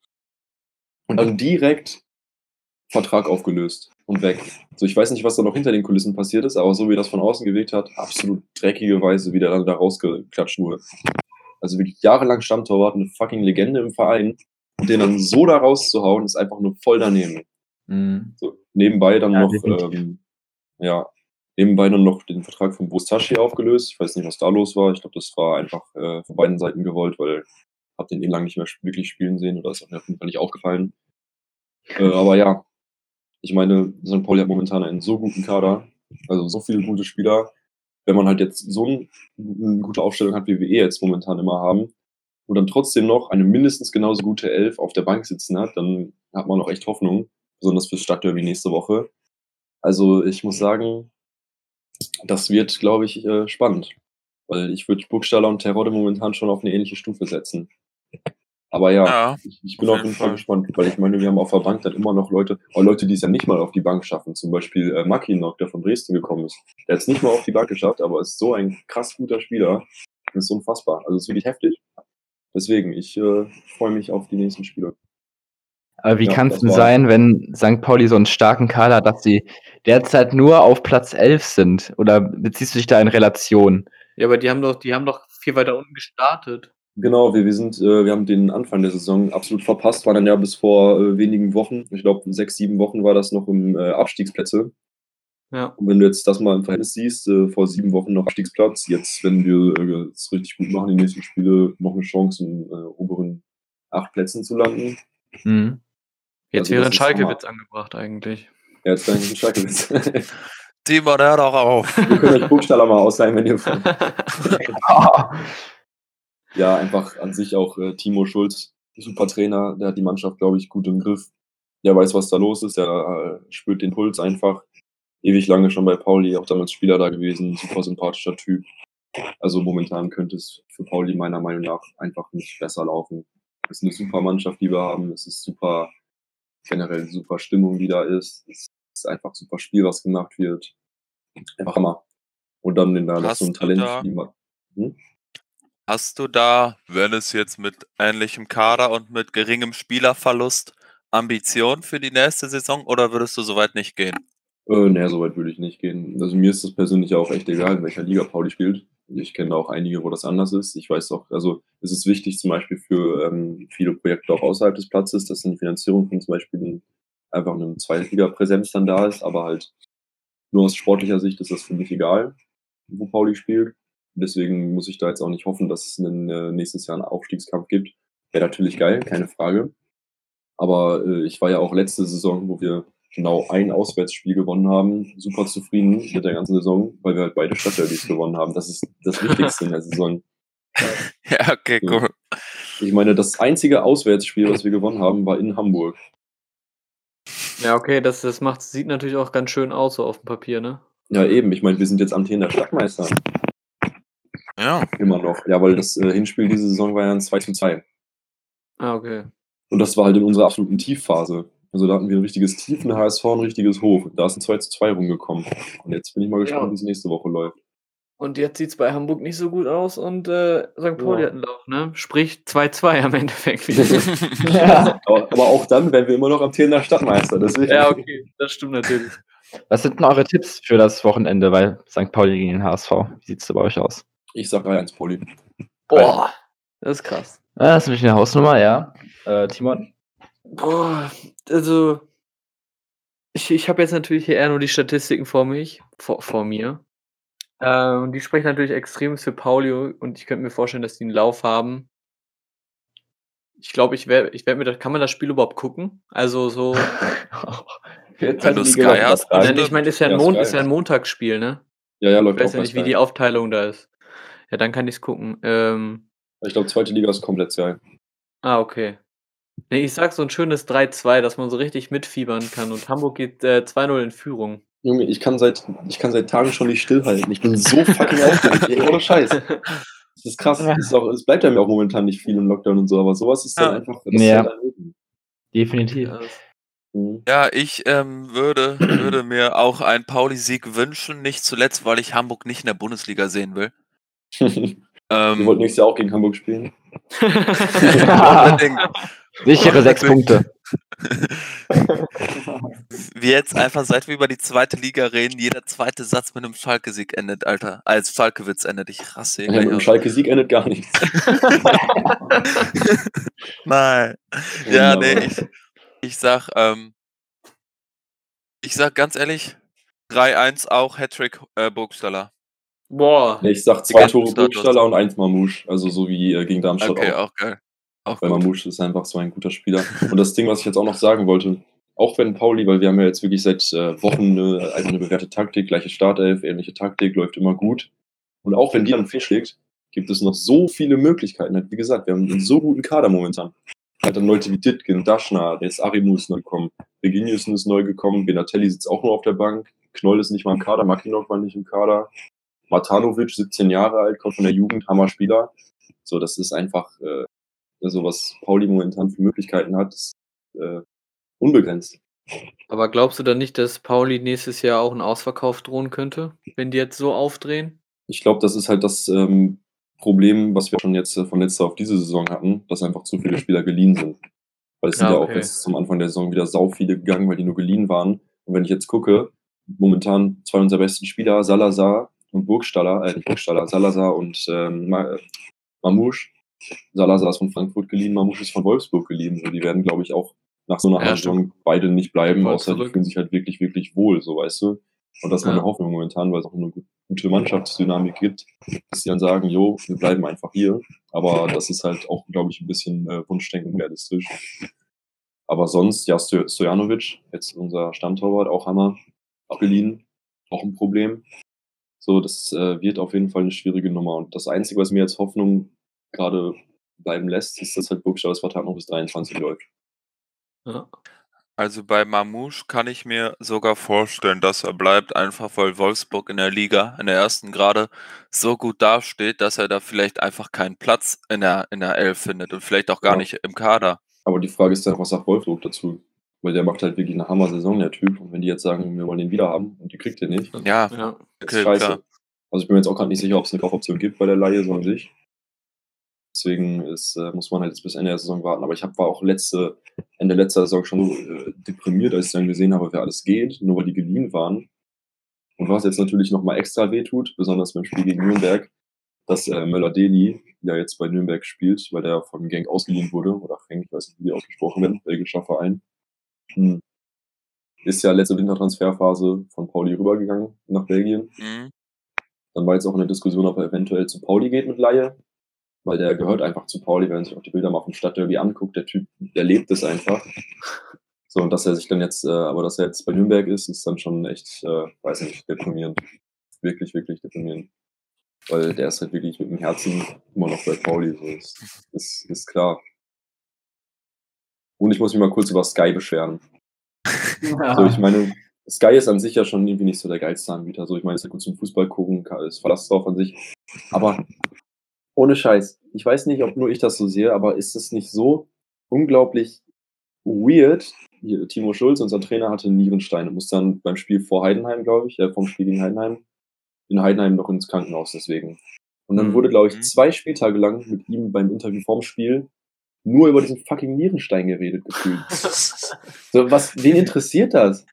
und dann direkt Vertrag aufgelöst und weg. So, ich weiß nicht, was da noch hinter den Kulissen passiert ist, aber so wie das von außen gewirkt hat, absolut dreckige Weise, wie der dann da rausgeklatscht wurde. Also wirklich jahrelang Stammtorwart, eine fucking Legende im Verein und den dann so da rauszuhauen, ist einfach nur voll daneben. Mhm. So, nebenbei dann Ja, noch, ähm, ja, nebenbei dann noch den Vertrag von Bustashi aufgelöst. Ich weiß nicht, was da los war. Ich glaube, das war einfach äh, von beiden Seiten gewollt, weil hab den eh lang nicht mehr wirklich spielen sehen oder ist auch mir auf jeden Fall nicht aufgefallen. Äh, aber ja, ich meine, St. Pauli hat momentan einen so guten Kader, also so viele gute Spieler. wenn man halt jetzt so ein, eine gute Aufstellung hat, wie wir eh jetzt momentan immer haben, und dann trotzdem noch eine mindestens genauso gute Elf auf der Bank sitzen hat, dann hat man noch echt Hoffnung, besonders fürs Stadtderby nächste Woche. Also ich muss sagen, das wird, glaube ich, äh, spannend. Weil ich würde Burgstaller und Terodde momentan schon auf eine ähnliche Stufe setzen. Aber ja, Ja, ich, ich bin auf jeden Fall Fall. gespannt, weil ich meine, wir haben auf der Bank dann immer noch Leute, auch Leute, die es ja nicht mal auf die Bank schaffen. Zum Beispiel äh, Mackinock, der von Dresden gekommen ist. Der hat es nicht mal auf die Bank geschafft, aber ist so ein krass guter Spieler. Das ist unfassbar. Also es ist wirklich heftig. Deswegen, ich äh, freue mich auf die nächsten Spiele. Aber wie Ja, kann es denn war- sein, wenn St. Pauli so einen starken Kader hat, dass sie derzeit nur auf Platz 11 sind? Oder beziehst du dich da in Relation? Ja, aber die haben doch, die haben doch viel weiter unten gestartet. Genau, wir, wir sind, äh, wir haben den Anfang der Saison absolut verpasst, waren dann ja bis vor äh, wenigen Wochen, ich glaube sechs, sieben Wochen war das noch im äh, Abstiegsplätze. Ja. Und wenn du jetzt das mal im Verhältnis siehst, äh, vor sieben Wochen noch Abstiegsplatz, jetzt, wenn wir es richtig gut machen, die nächsten Spiele noch eine Chance, in äh, oberen acht Plätzen zu landen. Mhm. Jetzt Also wäre ein Schalke-Witz angebracht eigentlich. Ja, jetzt dein Schalke-Witz. wir Timon, hör doch auf. können euch Burgstaller mal ausleihen, wenn ihr wollt. (laughs) Ja, einfach an sich auch äh, Timo Schulz, super Trainer, der hat die Mannschaft, glaube ich, gut im Griff. Der weiß, was da los ist, der äh, spürt den Puls einfach. Ewig lange schon bei Pauli, auch damals Spieler da gewesen, super sympathischer Typ. Also momentan könnte es für Pauli meiner Meinung nach einfach nicht besser laufen. Es ist eine super Mannschaft, die wir haben. Es ist super, generell super Stimmung, die da ist. Es ist einfach super Spiel, was gemacht wird. Einfach Hammer. Und dann in da so ein Talent. da- Hm? Hast du da, wenn es jetzt mit ähnlichem Kader und mit geringem Spielerverlust, Ambitionen für die nächste Saison oder würdest du soweit nicht gehen? Äh, nee, so weit würde ich nicht gehen. Also mir ist das persönlich auch echt egal, in welcher Liga Pauli spielt. Ich kenne auch einige, wo das anders ist. Ich weiß auch, also es ist wichtig zum Beispiel für ähm, viele Projekte auch außerhalb des Platzes, dass die Finanzierung von zum Beispiel ein, einfach eine Zweitliga-Präsenz dann da ist, aber halt nur aus sportlicher Sicht ist das für mich egal, wo Pauli spielt. Deswegen muss ich da jetzt auch nicht hoffen, dass es einen, äh, nächstes Jahr einen Aufstiegskampf gibt. Wäre natürlich geil, keine Frage. Aber äh, ich war ja auch letzte Saison, wo wir genau ein Auswärtsspiel gewonnen haben, super zufrieden mit der ganzen Saison, weil wir halt beide Stadtderbys gewonnen haben. Das ist das Wichtigste in der Saison. (laughs) Ja, okay, cool. Ich meine, das einzige Auswärtsspiel, was wir gewonnen haben, war in Hamburg. Ja, okay, das, das macht, sieht natürlich auch ganz schön aus, so auf dem Papier, ne? Ja, eben. Ich meine, wir sind jetzt amtierender Stadtmeister. Ja, Immer noch. Ja, weil das äh, Hinspiel diese Saison war ja ein 2 zu 2. Ah, okay. Und das war halt in unserer absoluten Tiefphase. Also da hatten wir ein richtiges Tief, ein HSV, ein richtiges Hoch. Da ist ein 2 zu 2 rumgekommen. Und jetzt bin ich mal gespannt, Ja. wie es nächste Woche läuft. Und jetzt sieht es bei Hamburg nicht so gut aus und äh, St. Pauli Ja. hat einen Lauf, ne? Sprich 2-2 am Endeffekt wieder. (laughs) ja. Aber, aber auch dann wären wir immer noch amtierender Stadtmeister. Deswegen. ja, okay, das stimmt natürlich. Was sind denn eure Tipps für das Wochenende bei St. Pauli gegen den HSV? Wie sieht es bei euch aus? Ich sag 3-1 Pauli. Boah, das ist krass. Ah, das ist natürlich eine Hausnummer, ja. Äh, Timon? Boah, also ich, ich habe jetzt natürlich hier eher nur die Statistiken vor mich, vor, vor mir. Äh, und die sprechen natürlich extrem für Pauli und ich könnte mir vorstellen, dass die einen Lauf haben. Ich glaube, ich werde ich werd mir das, kann man das Spiel überhaupt gucken? Also so, (laughs) Wenn du Sky hast, Nein, ich meine, ist ja ein, Ja, ist ja ein Montagsspiel, ne? Ja, ja, Ich läuft weiß auch ja nicht, wie die Aufteilung da ist. Ja, dann kann ich es gucken. Ähm, Ich glaube, zweite Liga ist komplett Sky. ah, okay. Nee, ich sag so ein schönes 3-2, dass man so richtig mitfiebern kann und Hamburg geht äh, 2-0 in Führung. Junge, ich kann seit, ich kann seit Tagen schon nicht stillhalten. Ich bin so fucking aufgeregt. Ey, ohne Scheiß. (laughs) Das ist krass. Das ist auch, es bleibt ja mir auch momentan nicht viel im Lockdown und so, aber sowas ist dann Ja. einfach. Das Ja. ist halt ein Leben. Definitiv. Ja, Mhm. ja ich ähm, würde, würde (clears throat) mir auch einen Pauli-Sieg wünschen, nicht zuletzt, weil ich Hamburg nicht in der Bundesliga sehen will. Wir (laughs) Ähm, wollten nächstes Jahr auch gegen Hamburg spielen. (laughs) Sichere sechs Punkte. wie jetzt einfach, seit wir über die zweite Liga reden, jeder zweite Satz mit einem Schalke-Sieg endet, Alter. Als Schalke-Witz endet. Ich rasse hier Ja, mit aus. Schalke-Sieg endet gar nichts. (laughs) Nein. Ja, nee, Wunderbar. ich, ich sag, ähm, ich sag ganz ehrlich, 3-1 auch Hattrick äh, Burgstaller. Boah. Nee, ich sag zwei Tore. Burgstaller und eins Mamouche. Also so wie äh, gegen Darmstadt Okay, auch. auch geil. Auch Weil. Mamouche ist einfach so ein guter Spieler. (laughs) Und das Ding, was ich jetzt auch noch sagen wollte, auch wenn Pauli, weil wir haben ja jetzt wirklich seit äh, Wochen eine, eine bewährte Taktik, gleiche Startelf, ähnliche Taktik, läuft immer gut. Und auch wenn die dann fehlschlägt, gibt es noch so viele Möglichkeiten. Wie gesagt, wir haben einen so guten Kader momentan. Halt dann Leute wie Ditkin, Daschner, der ist Arimus neu gekommen, Reginius ist neu gekommen, Benatelli sitzt auch nur auf der Bank, Knoll ist nicht mal im Kader, Makinov war nicht im Kader, Matanovic, 17 Jahre alt, kommt von der Jugend, Hammer-Spieler. So, das ist einfach, äh, so was Pauli momentan für Möglichkeiten hat, ist äh, unbegrenzt. Aber glaubst du dann nicht, dass Pauli nächstes Jahr auch einen Ausverkauf drohen könnte, wenn die jetzt so aufdrehen? Ich glaube, das ist halt das ähm, Problem, was wir schon jetzt äh, von letzter auf diese Saison hatten, dass einfach zu viele Spieler geliehen sind. Weil es sind Ja, ja auch okay. jetzt zum Anfang der Saison wieder sau viele gegangen, weil die nur geliehen waren. Und wenn ich jetzt gucke, momentan zwei unserer besten Spieler, Salazar und Burgstaller, äh, nicht (laughs) Burgstaller, Salazar und ähm, Ma- äh, Mamouche. Salazar ist von Frankfurt geliehen, Mamouche ist von Wolfsburg geliehen. So, die werden, glaube ich, auch nach so einer Ja, Saison beide nicht bleiben, Voll außer die zurück. fühlen sich halt wirklich, wirklich wohl, so weißt du. Und das ist meine Ja. Hoffnung momentan, weil es auch eine gu- gute Mannschaftsdynamik gibt, dass die dann sagen, jo, wir bleiben einfach hier. Aber das ist halt auch, glaube ich, ein bisschen äh, Wunschdenken realistisch. Aber sonst, ja, Sto- Stojanovic, jetzt unser Stammtorwart, auch Hammer, abgeliehen, auch ein Problem. So, das äh, wird auf jeden Fall eine schwierige Nummer. Und das Einzige, was mir jetzt Hoffnung gerade bleiben lässt, ist, dass halt Burgstallers Vertrag noch bis 23 läuft. Ja. Also bei Mamouche kann ich mir sogar vorstellen, dass er bleibt, einfach weil Wolfsburg in der Liga, in der ersten gerade, so gut dasteht, dass er da vielleicht einfach keinen Platz in der, in der Elf findet und vielleicht auch gar Ja. nicht im Kader. Aber die Frage ist dann, was sagt Wolfsburg dazu? Weil der macht halt wirklich eine Hammer-Saison, der Typ. Und wenn die jetzt sagen, wir wollen den wieder haben und die kriegt ihr nicht, Ja, Ja. Okay, scheiße. klar. Also ich bin mir jetzt auch gerade nicht sicher, ob es eine Kaufoption gibt bei der Laie so an sich. Deswegen ist, äh, muss man halt jetzt bis Ende der Saison warten. Aber ich hab, war auch letzte, Ende letzter Saison schon so äh, deprimiert, als ich dann gesehen habe, wer alles geht, nur weil die geliehen waren. Und was jetzt natürlich nochmal extra wehtut, besonders beim Spiel gegen Nürnberg, dass äh, Möller-Deli ja jetzt bei Nürnberg spielt, weil der von Genk ausgeliehen wurde, oder Genk, ich weiß nicht, wie die ausgesprochen werden, belgischer Verein. Hm. Ist ja letzte Wintertransferphase von Pauli rübergegangen nach Belgien. Mhm. Dann war jetzt auch eine Diskussion, ob er eventuell zu Pauli geht mit Laie, weil der gehört einfach zu Pauli, wenn man sich auch die Bilder mal vom Stadtderby anguckt, der Typ, der lebt es einfach. So, und dass er sich dann jetzt, äh, aber dass er jetzt bei Nürnberg ist, ist dann schon echt, äh, weiß nicht, deprimierend. Wirklich, wirklich deprimierend. Weil der ist halt wirklich mit dem Herzen immer noch bei Pauli, so ist, ist, ist klar. Und ich muss mich mal kurz über Sky beschweren. So, ich meine, Sky ist an sich ja schon irgendwie nicht so der geilste Anbieter. So, ich meine, es ist ja gut zum Fußball gucken, kann- ist Verlass drauf an sich. Aber ohne Scheiß, ich weiß nicht, ob nur ich das so sehe, aber ist es nicht so unglaublich weird? Hier, Timo Schulz, unser Trainer, hatte Nierensteine, muss dann beim Spiel vor Heidenheim, glaube ich, äh, vom Spiel gegen Heidenheim, in Heidenheim noch ins Krankenhaus deswegen. Und dann Mhm. wurde, glaube ich, Mhm. zwei Spieltage lang mit ihm beim Interview vorm Spiel nur über diesen fucking Nierenstein geredet gefühlt. So, was, wen interessiert das?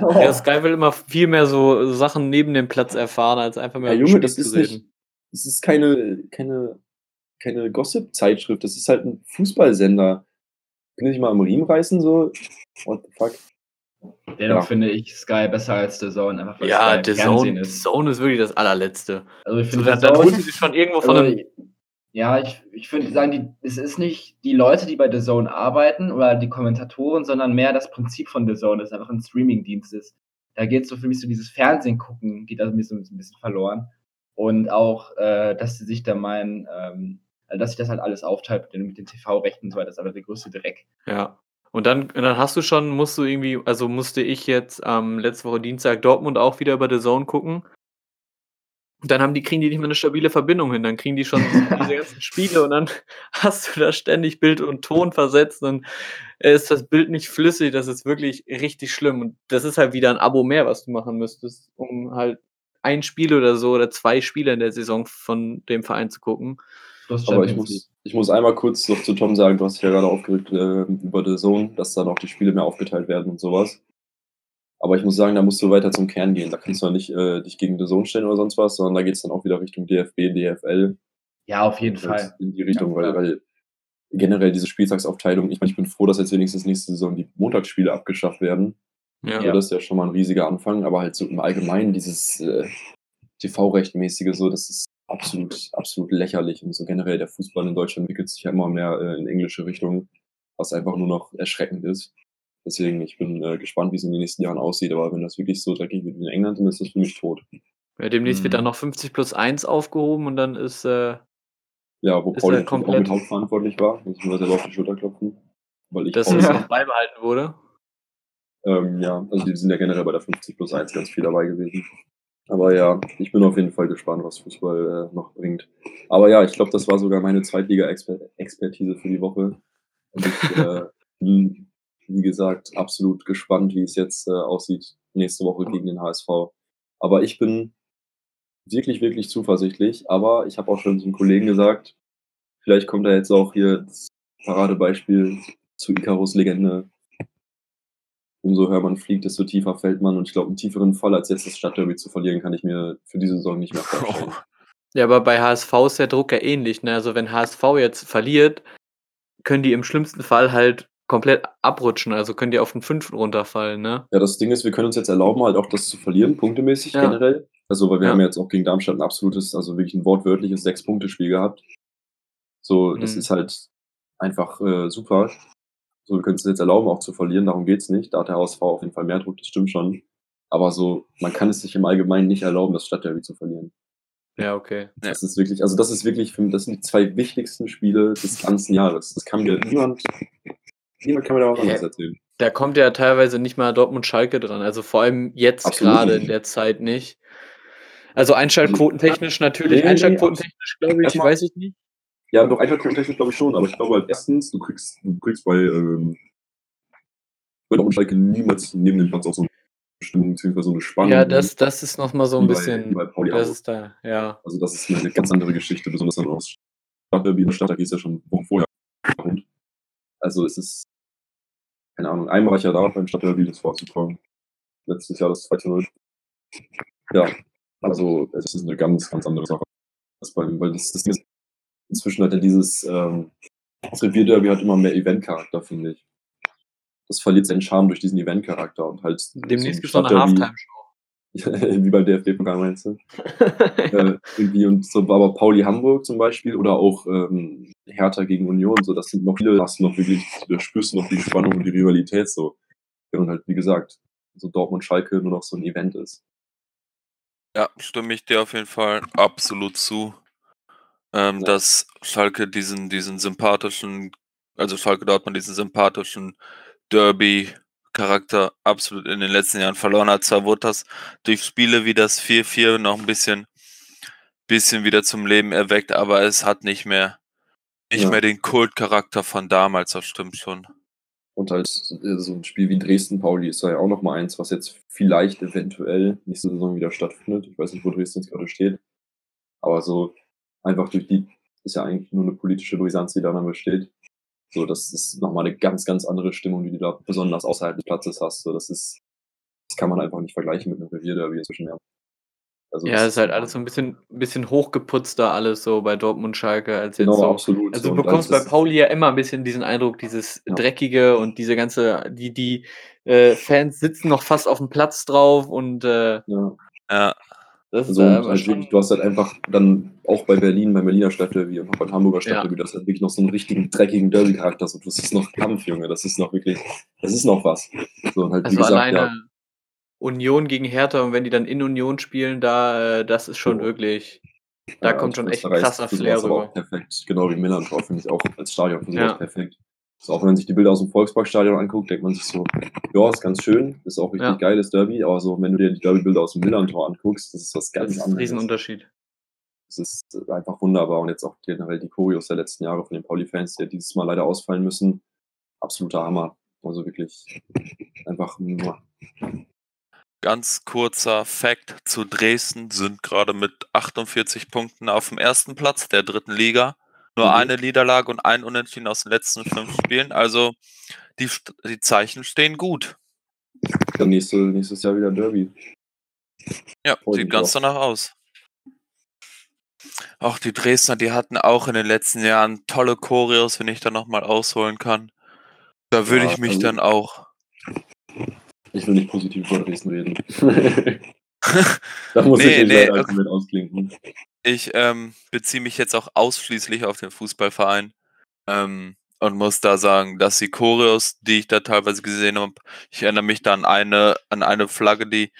Ja, Sky will immer viel mehr so Sachen neben dem Platz erfahren, als einfach mehr Ja, Junge, das zu ist nicht, das ist keine, keine, keine Gossip-Zeitschrift, das ist halt ein Fußballsender. Kann ich mal am Riemen reißen, so? What the fuck? Dennoch Ja. finde ich Sky besser als The Zone, einfach weil Ja, Fernsehen Zone, ist. Zone ist wirklich das allerletzte. Also ich So, finde, da, The da Zone- holen sie schon irgendwo von Also, einem. Ja, ich, ich würde sagen, die, es ist nicht die Leute, die bei The Zone arbeiten oder die Kommentatoren, sondern mehr das Prinzip von The Zone, das einfach ein Streaming-Dienst ist. Da geht so für mich so dieses Fernsehen gucken, geht da mir so ein bisschen verloren. Und auch, äh, dass sie sich da meinen, ähm, also dass sich das halt alles aufteilt mit den, TV-Rechten und so weiter, das ist aber der größte Dreck. Ja. Und dann, und dann hast du schon, musst du irgendwie, also musste ich jetzt am letzte Woche Dienstag Dortmund auch wieder über The Zone gucken. Und dann haben die, kriegen die nicht mehr eine stabile Verbindung hin. Dann kriegen die schon (laughs) diese ganzen Spiele und dann (laughs) hast du da ständig Bild und Ton versetzt. Dann ist das Bild nicht flüssig. Das ist wirklich richtig schlimm. Und das ist halt wieder ein Abo mehr, was du machen müsstest, um halt ein Spiel oder so oder zwei Spiele in der Saison von dem Verein zu gucken. Aber ich muss, ich muss einmal kurz noch zu Tom sagen, du hast dich ja gerade aufgeregt äh, über The Zone, dass dann auch die Spiele mehr aufgeteilt werden und sowas. Aber ich muss sagen, da musst du weiter zum Kern gehen. Da kannst du ja nicht äh, dich gegen The Zone stellen oder sonst was, sondern da geht es dann auch wieder Richtung DFB, DFL. Ja, auf jeden Fall. in die Richtung, Ja, weil, weil generell diese Spieltagsaufteilung, ich meine, ich bin froh, dass jetzt wenigstens nächste Saison die Montagsspiele abgeschafft werden. Ja. Ja. Das ist ja schon mal ein riesiger Anfang, aber halt so im Allgemeinen dieses äh, TV-Rechtmäßige so, das ist absolut, absolut lächerlich. Und so generell der Fußball in Deutschland entwickelt sich ja immer mehr äh, in englische Richtung, was einfach nur noch erschreckend ist. Deswegen, ich bin äh, gespannt, wie es in den nächsten Jahren aussieht. Aber wenn das wirklich so dreckig wird wie in England, dann ist das für mich tot. Ja, demnächst wird Mhm. dann noch 50 plus 1 aufgehoben und dann ist, äh, Ja, wo Ist auch komplett- mit hauptverantwortlich war. Muss ich mir selber auf die Schulter klopfen. Weil ich dass es noch beibehalten wurde. Ähm, ja, also die sind ja generell bei der 50 plus 1 ganz viel dabei gewesen. Aber ja, ich bin auf jeden Fall gespannt, was Fußball äh, noch bringt. Aber ja, ich glaube, das war sogar meine Zweitliga-Expertise für die Woche. Und ich äh, (laughs) bin, wie gesagt, absolut gespannt, wie es jetzt äh, aussieht nächste Woche gegen den HSV. Aber ich bin wirklich, wirklich zuversichtlich. Aber ich habe auch schon zum Kollegen gesagt, vielleicht kommt da jetzt auch hier das Paradebeispiel zu Icarus Legende umso höher man fliegt, desto tiefer fällt man. Und ich glaube, einen tieferen Fall als jetzt das Stadtderby zu verlieren, kann ich mir für diese Saison nicht mehr vorstellen. (laughs) Ja, aber bei HSV ist der Druck ja ähnlich. Ne? Also wenn HSV jetzt verliert, können die im schlimmsten Fall halt komplett abrutschen. Also können die auf den fünften runterfallen. Ne? Ja, das Ding ist, wir können uns jetzt erlauben, halt auch das zu verlieren, punktemäßig Ja. generell. Also, weil wir Ja. haben ja jetzt auch gegen Darmstadt ein absolutes, also wirklich ein wortwörtliches Sechs-Punkte-Spiel gehabt. So, das Mhm. ist halt einfach äh, super. So, wir können es jetzt erlauben, auch zu verlieren, darum geht's nicht. Da hat der HSV auf jeden Fall mehr Druck, das stimmt schon. Aber so, man kann es sich im Allgemeinen nicht erlauben, das Stadtderby zu verlieren. Ja, okay. Ja. Das ist wirklich, also das ist wirklich, für, das sind die zwei wichtigsten Spiele des ganzen Jahres. Das kann mir niemand, niemand kann mir da anderes Ja. erzählen. Da kommt ja teilweise nicht mal Dortmund-Schalke dran. Also vor allem jetzt gerade in der Zeit nicht. Also einschaltquotentechnisch natürlich. Nee, Einschaltquotentechnisch glaube ich, weiß ich nicht. Ja, doch, Einschaltquotentechnisch glaube ich schon, aber ich glaube halt erstens, du kriegst, du kriegst bei, ähm, bei Dortmund Schalke niemals neben dem Platz auch so eine Stimmung, beziehungsweise so eine Spannung. Ja, das, das ist nochmal so ein bei- bisschen. bei Das auch. ist da, ja. Also das ist eine ganz andere Geschichte, besonders dann aus Stadtderby. In Stadtderby ist ja schon Wochen vorher. Also es ist, keine Ahnung, einmal war ich ja da beim das war super. Letztes Jahr das 2 zu 0. Ja, also es ist eine ganz, ganz andere Sache. Das beim, weil das, das ist, inzwischen hat ja dieses, ähm, das Revierderby hat immer mehr Eventcharakter, finde ich. Das verliert seinen Charme durch diesen Eventcharakter und halt Demnächst so gibt es noch eine Halftime-Show. (laughs) wie beim DFB-Pokal meinst du? (laughs) äh, irgendwie und so, aber Pauli Hamburg zum Beispiel oder auch ähm, Hertha gegen Union, so, das sind noch viele, hast du noch wirklich, da spürst du noch die Spannung und die Rivalität so. Und halt, wie gesagt, so Dortmund Schalke nur noch so ein Event ist. Ja, stimme ich dir auf jeden Fall absolut zu. Ähm, Ja. Dass Schalke diesen, diesen sympathischen, also Schalke Dortmund diesen sympathischen Derby-Charakter absolut in den letzten Jahren verloren hat. Zwar wurde das durch Spiele wie das 4-4 noch ein bisschen, bisschen wieder zum Leben erweckt, aber es hat nicht mehr, nicht Ja. mehr den Kultcharakter von damals, das stimmt schon. Und halt so ein Spiel wie Dresden-Pauli ist da ja auch noch mal eins, was jetzt vielleicht eventuell nächste Saison wieder stattfindet. Ich weiß nicht, wo Dresden jetzt gerade steht. Aber so einfach durch die, ist ja eigentlich nur eine politische Brisanz, die da dann besteht. So, das ist nochmal eine ganz, ganz andere Stimmung, die du da besonders außerhalb des Platzes hast. So, das ist, das kann man einfach nicht vergleichen mit einem Revierderby inzwischen mehr. Also Ja, es ist halt alles so ein bisschen, bisschen hochgeputzter, alles so bei Dortmund Schalke, als jetzt Genau, so. absolut. Also so. du bekommst bei Pauli ja immer ein bisschen diesen Eindruck, dieses Ja. Dreckige und diese ganze, die, die äh, Fans sitzen noch fast auf dem Platz drauf und äh, Ja, Ja, das ist Also aber halt wirklich, du hast halt einfach dann auch bei Berlin, beim Berliner Stadtderby und auch beim Hamburger Ja. Stadtderby, das hat wirklich noch so einen richtigen dreckigen Derby-Charakter. So, das ist noch Kampf, Junge. Das ist noch wirklich, das ist noch was. So, und halt, Also wie gesagt, alleine ja, Union gegen Hertha und wenn die dann in Union spielen, da, äh, das ist schon So. wirklich, da ja, kommt schon echt reißt krasser Flair rüber. perfekt. Genau wie Millantor finde ich auch als Stadion für sowas Ja. perfekt. So, auch wenn man sich die Bilder aus dem Volksparkstadion anguckt, denkt man sich so, ja, ist ganz schön, ist auch richtig Ja. geiles Derby, aber so, wenn du dir die Derby-Bilder aus dem Millantor anguckst, das ist was ganz Das ist ein anderes. Riesenunterschied. Es ist äh, einfach wunderbar. Und jetzt auch generell die Choreos der letzten Jahre von den Pauli-Fans, die dieses Mal leider ausfallen müssen. Absoluter Hammer. Also wirklich einfach muah. Ganz kurzer Fact zu Dresden sind gerade mit 48 Punkten auf dem ersten Platz der dritten Liga. Nur Mhm. eine Niederlage und ein Unentschieden aus den letzten fünf Spielen. Also die, die Zeichen stehen gut. Dann nächste, nächstes Jahr wieder Derby. Ja, Freut sieht ganz auch. danach aus. Auch die Dresdner, die hatten auch in den letzten Jahren tolle Choreos, wenn ich da nochmal ausholen kann. Da würde Ja, ich mich also- dann auch. Ich will nicht positiv über Dresden reden. (laughs) (laughs) da muss Nee, ich nicht nee, okay. mit ausklinken. Ich ähm, beziehe mich jetzt auch ausschließlich auf den Fußballverein. Ähm, und muss da sagen, dass die Choreos, die ich da teilweise gesehen habe, ich erinnere mich da an eine, an eine Flagge, die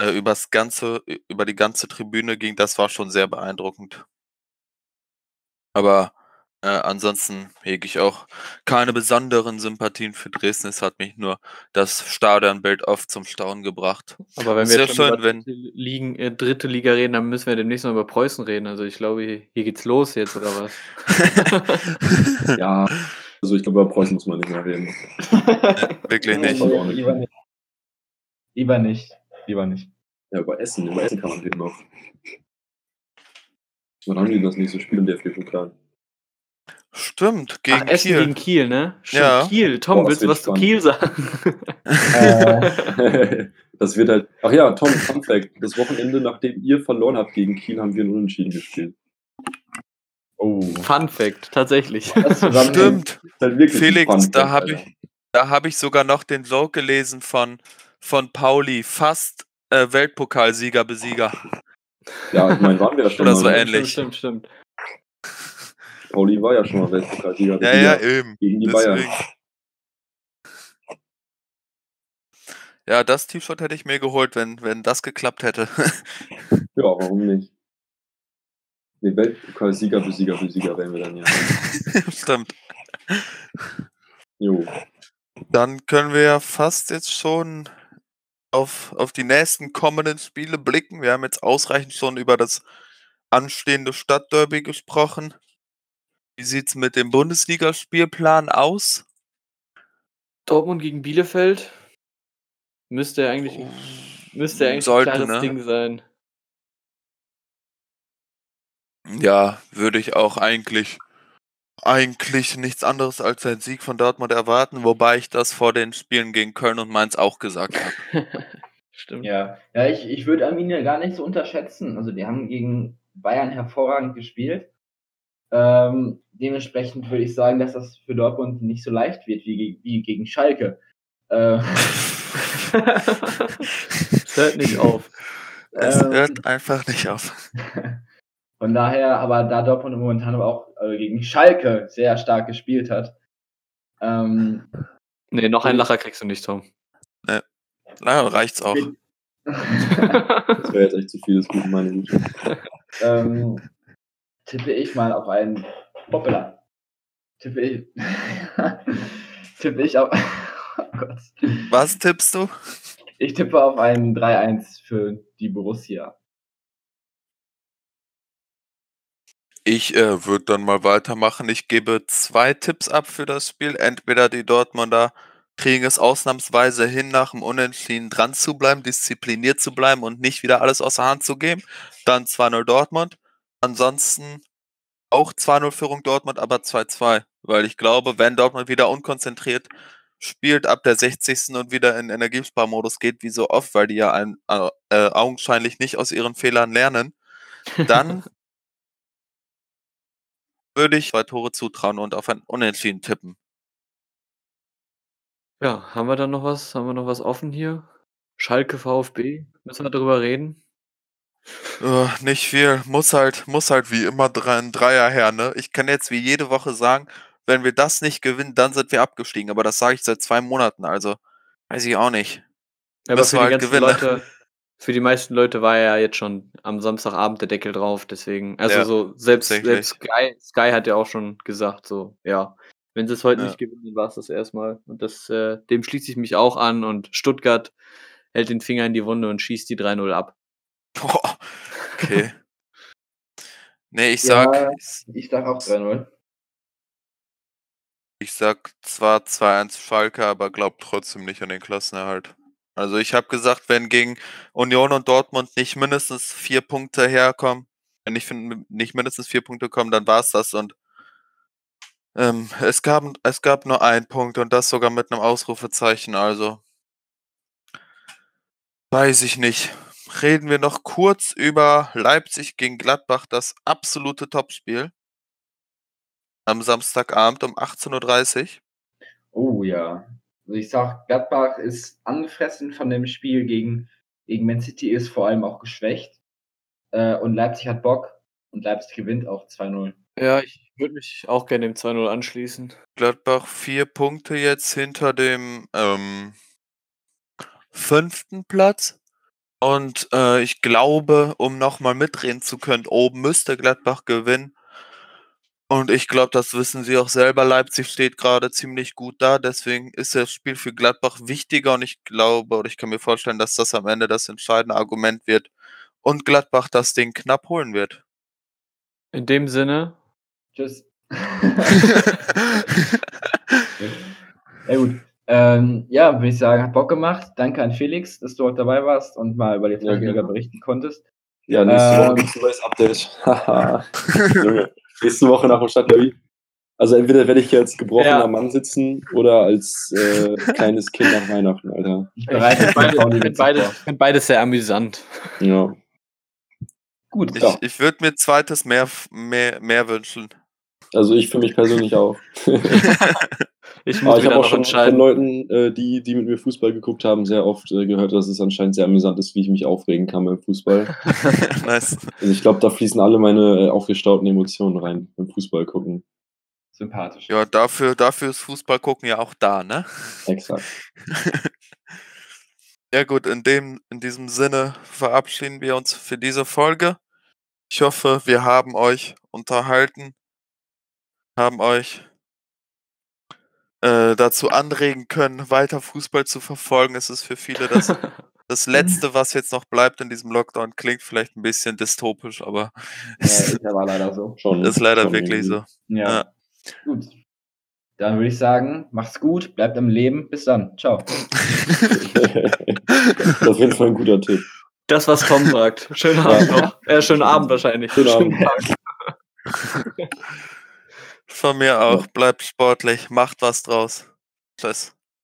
äh, übers ganze, über die ganze Tribüne ging, das war schon sehr beeindruckend. Aber äh, ansonsten hege ich auch keine besonderen Sympathien für Dresden. Es hat mich nur das Stadionbild oft zum Staunen gebracht. Aber wenn wir jetzt schon schön, über wenn- dritte, Ligen, äh, dritte Liga reden, dann müssen wir demnächst noch über Preußen reden. Also ich glaube, hier, hier geht's los jetzt, oder was? (laughs) Ja, also ich glaube, über Preußen muss man nicht mehr reden. (laughs) Wirklich nicht. Lieber nicht. Lieber nicht. Lieber nicht. Ja, über Essen, über Essen kann man reden noch. Wann haben die das nächste Spiel im DFB-Pokal? Stimmt, gegen Ach, Essen Kiel. gegen Kiel, ne? Stimmt, Ja. Kiel. Tom, das willst du was zu spannend. Kiel sagen? Äh, (laughs) das wird halt. Ach ja, Tom, Fun Fact. Das Wochenende, nachdem ihr verloren habt gegen Kiel, haben wir einen Unentschieden gespielt. oh. Fun Fact, tatsächlich. (laughs) Stimmt. Halt Felix, Fun da habe ich, da habe ich sogar noch den Joke gelesen von, von Pauli, fast äh, Weltpokalsieger, Besieger. Ja, ich meine, waren wir ja schon Oder mal. so ne? ähnlich. Stimmt, stimmt, stimmt. Pauli war ja schon mal Weltpokalsieger. Ja, ja, eben. Gegen die Deswegen. Bayern. Ja, das T-Shirt hätte ich mir geholt, wenn, wenn das geklappt hätte. (laughs) Ja, warum nicht? Nee, Weltpokalsieger, Besieger, Besieger wären wir dann ja. (laughs) Stimmt. Jo. Dann können wir ja fast jetzt schon auf, auf die nächsten kommenden Spiele blicken. Wir haben jetzt ausreichend schon über das anstehende Stadtderby gesprochen. Wie sieht's mit dem Bundesligaspielplan aus? Dortmund gegen Bielefeld müsste eigentlich, müsste eigentlich Sollte, ein klares ne? Ding sein. Ja, würde ich auch eigentlich, eigentlich nichts anderes als einen Sieg von Dortmund erwarten, wobei ich das vor den Spielen gegen Köln und Mainz auch gesagt habe. (laughs) Stimmt. Ja, ja ich, ich würde Arminia gar nicht so unterschätzen. Also die haben gegen Bayern hervorragend gespielt. Ähm, dementsprechend würde ich sagen, dass das für Dortmund nicht so leicht wird wie, wie gegen Schalke. Äh, (laughs) Es hört nicht auf. Es Ähm. hört einfach nicht auf. (laughs) von daher, aber da Dortmund momentan aber auch äh, gegen Schalke sehr stark gespielt hat, ähm, Nee, noch einen Lacher kriegst du nicht, Tom. Na, reicht's auch. (laughs) Das wäre jetzt echt zu viel des Guten, meine Güte. ähm, tippe ich mal auf einen Hoppala. Tippe ich. (laughs) tippe ich auf. (laughs) oh Gott. Was tippst du? Ich tippe auf einen 3-1 für die Borussia. Ich äh, würde dann mal weitermachen. Ich gebe zwei Tipps ab für das Spiel. Entweder die Dortmunder kriegen es ausnahmsweise hin, nach dem Unentschieden dran zu bleiben, diszipliniert zu bleiben und nicht wieder alles aus der Hand zu geben. Dann 2-0 Dortmund. Ansonsten auch 2-0 Führung Dortmund, aber 2-2. Weil ich glaube, wenn Dortmund wieder unkonzentriert spielt, ab der 60. und wieder in Energiesparmodus geht, wie so oft, weil die ja ein, äh, augenscheinlich nicht aus ihren Fehlern lernen, dann (laughs) würde ich zwei Tore zutrauen und auf ein Unentschieden tippen. Ja, haben wir dann noch was? Haben wir noch was offen hier? Schalke VfB? Müssen wir darüber reden? Äh, nicht viel. Muss halt, muss halt wie immer ein Dreier her, ne? Ich kann jetzt wie jede Woche sagen, wenn wir das nicht gewinnen, dann sind wir abgestiegen. Aber das sage ich seit zwei Monaten, also weiß ich auch nicht. Aber Müssen für die halt. Leute, für die meisten Leute war ja jetzt schon am Samstagabend der Deckel drauf, deswegen, also Ja, so, selbst, selbst Sky, Sky hat ja auch schon gesagt, so, ja, wenn sie es heute Ja. nicht gewinnen, war es das erstmal. Und das, äh, dem schließe ich mich auch an und Stuttgart hält den Finger in die Wunde und schießt die 3-0 ab. Boah, okay. nee, ich Ja. sag, Ich sag auch 3-0. ich sag zwar 2-1 Schalke, aber glaub trotzdem nicht an den Klassenerhalt. Also ich habe gesagt, wenn gegen Union und Dortmund nicht mindestens vier Punkte herkommen, wenn ich finde, nicht mindestens vier Punkte kommen, dann war es das und ähm, es, gab, es gab nur einen Punkt und das sogar mit einem Ausrufezeichen, also weiß ich nicht. Reden wir noch kurz über Leipzig gegen Gladbach, das absolute Topspiel. Am Samstagabend um 18.30 Uhr. Oh ja. Also ich sag, Gladbach ist angefressen von dem Spiel gegen, gegen Man City, ist vor allem auch geschwächt. Äh, und Leipzig hat Bock und Leipzig gewinnt auch 2-0. Ja, ich, würde mich auch gerne dem 2-0 anschließen. Gladbach vier Punkte jetzt hinter dem ähm, fünften Platz. Und äh, ich glaube, um nochmal mitreden zu können, oben müsste Gladbach gewinnen. Und ich glaube, das wissen sie auch selber. Leipzig steht gerade ziemlich gut da. Deswegen ist das Spiel für Gladbach wichtiger. Und ich glaube, oder ich kann mir vorstellen, dass das am Ende das entscheidende Argument wird. Und Gladbach das Ding knapp holen wird. In dem Sinne, Tschüss. (laughs) (laughs) ja, gut. Ähm, ja, würde ich sagen, hat Bock gemacht. Danke an Felix, dass du heute dabei warst und mal über die zweite Ja, berichten konntest. Ja, nächste Ähm. Woche gibt's ein neues Update. Haha. (laughs) Junge, nächste Woche nach dem Stadtderby. Also entweder werde ich hier als gebrochener Ja. Mann sitzen oder als äh, kleines Kind nach Weihnachten, Alter. Ich bereite finde beide, find beides, vor. find beides sehr amüsant. Ja. Gut, Ich, Ja. ich würde mir zweites mehr, mehr, mehr wünschen. Also ich für mich persönlich auch. (laughs) Ich muss ich habe auch noch schon von. Leuten, äh, die, die mit mir Fußball geguckt haben, sehr oft äh, gehört, dass es anscheinend sehr amüsant ist, wie ich mich aufregen kann beim Fußball. (laughs) nice. Also ich glaube, da fließen alle meine äh, aufgestauten Emotionen rein beim Fußball gucken. sympathisch. Ja, dafür, dafür ist Fußball gucken ja auch da, ne? Exakt. (laughs) Ja gut, in, dem, in diesem Sinne verabschieden wir uns für diese Folge. Ich hoffe, wir haben euch unterhalten, haben euch äh, dazu anregen können, weiter Fußball zu verfolgen. Es ist für viele das, (laughs) das Letzte, was jetzt noch bleibt in diesem Lockdown. Klingt vielleicht ein bisschen dystopisch, aber Ja, es ist (laughs) aber leider so. Schon, ist leider schon wirklich irgendwie. so. Ja. Ja. Gut. Dann würde ich sagen, macht's gut, bleibt am Leben. Bis dann. Ciao. (laughs) das ist auf jeden Fall ein guter Tipp. Das, was Tom sagt. Schönen Abend noch. Äh, schönen Abend wahrscheinlich. Schönen Abend. Tag. Von mir auch. Bleibt sportlich, macht was draus. Tschüss.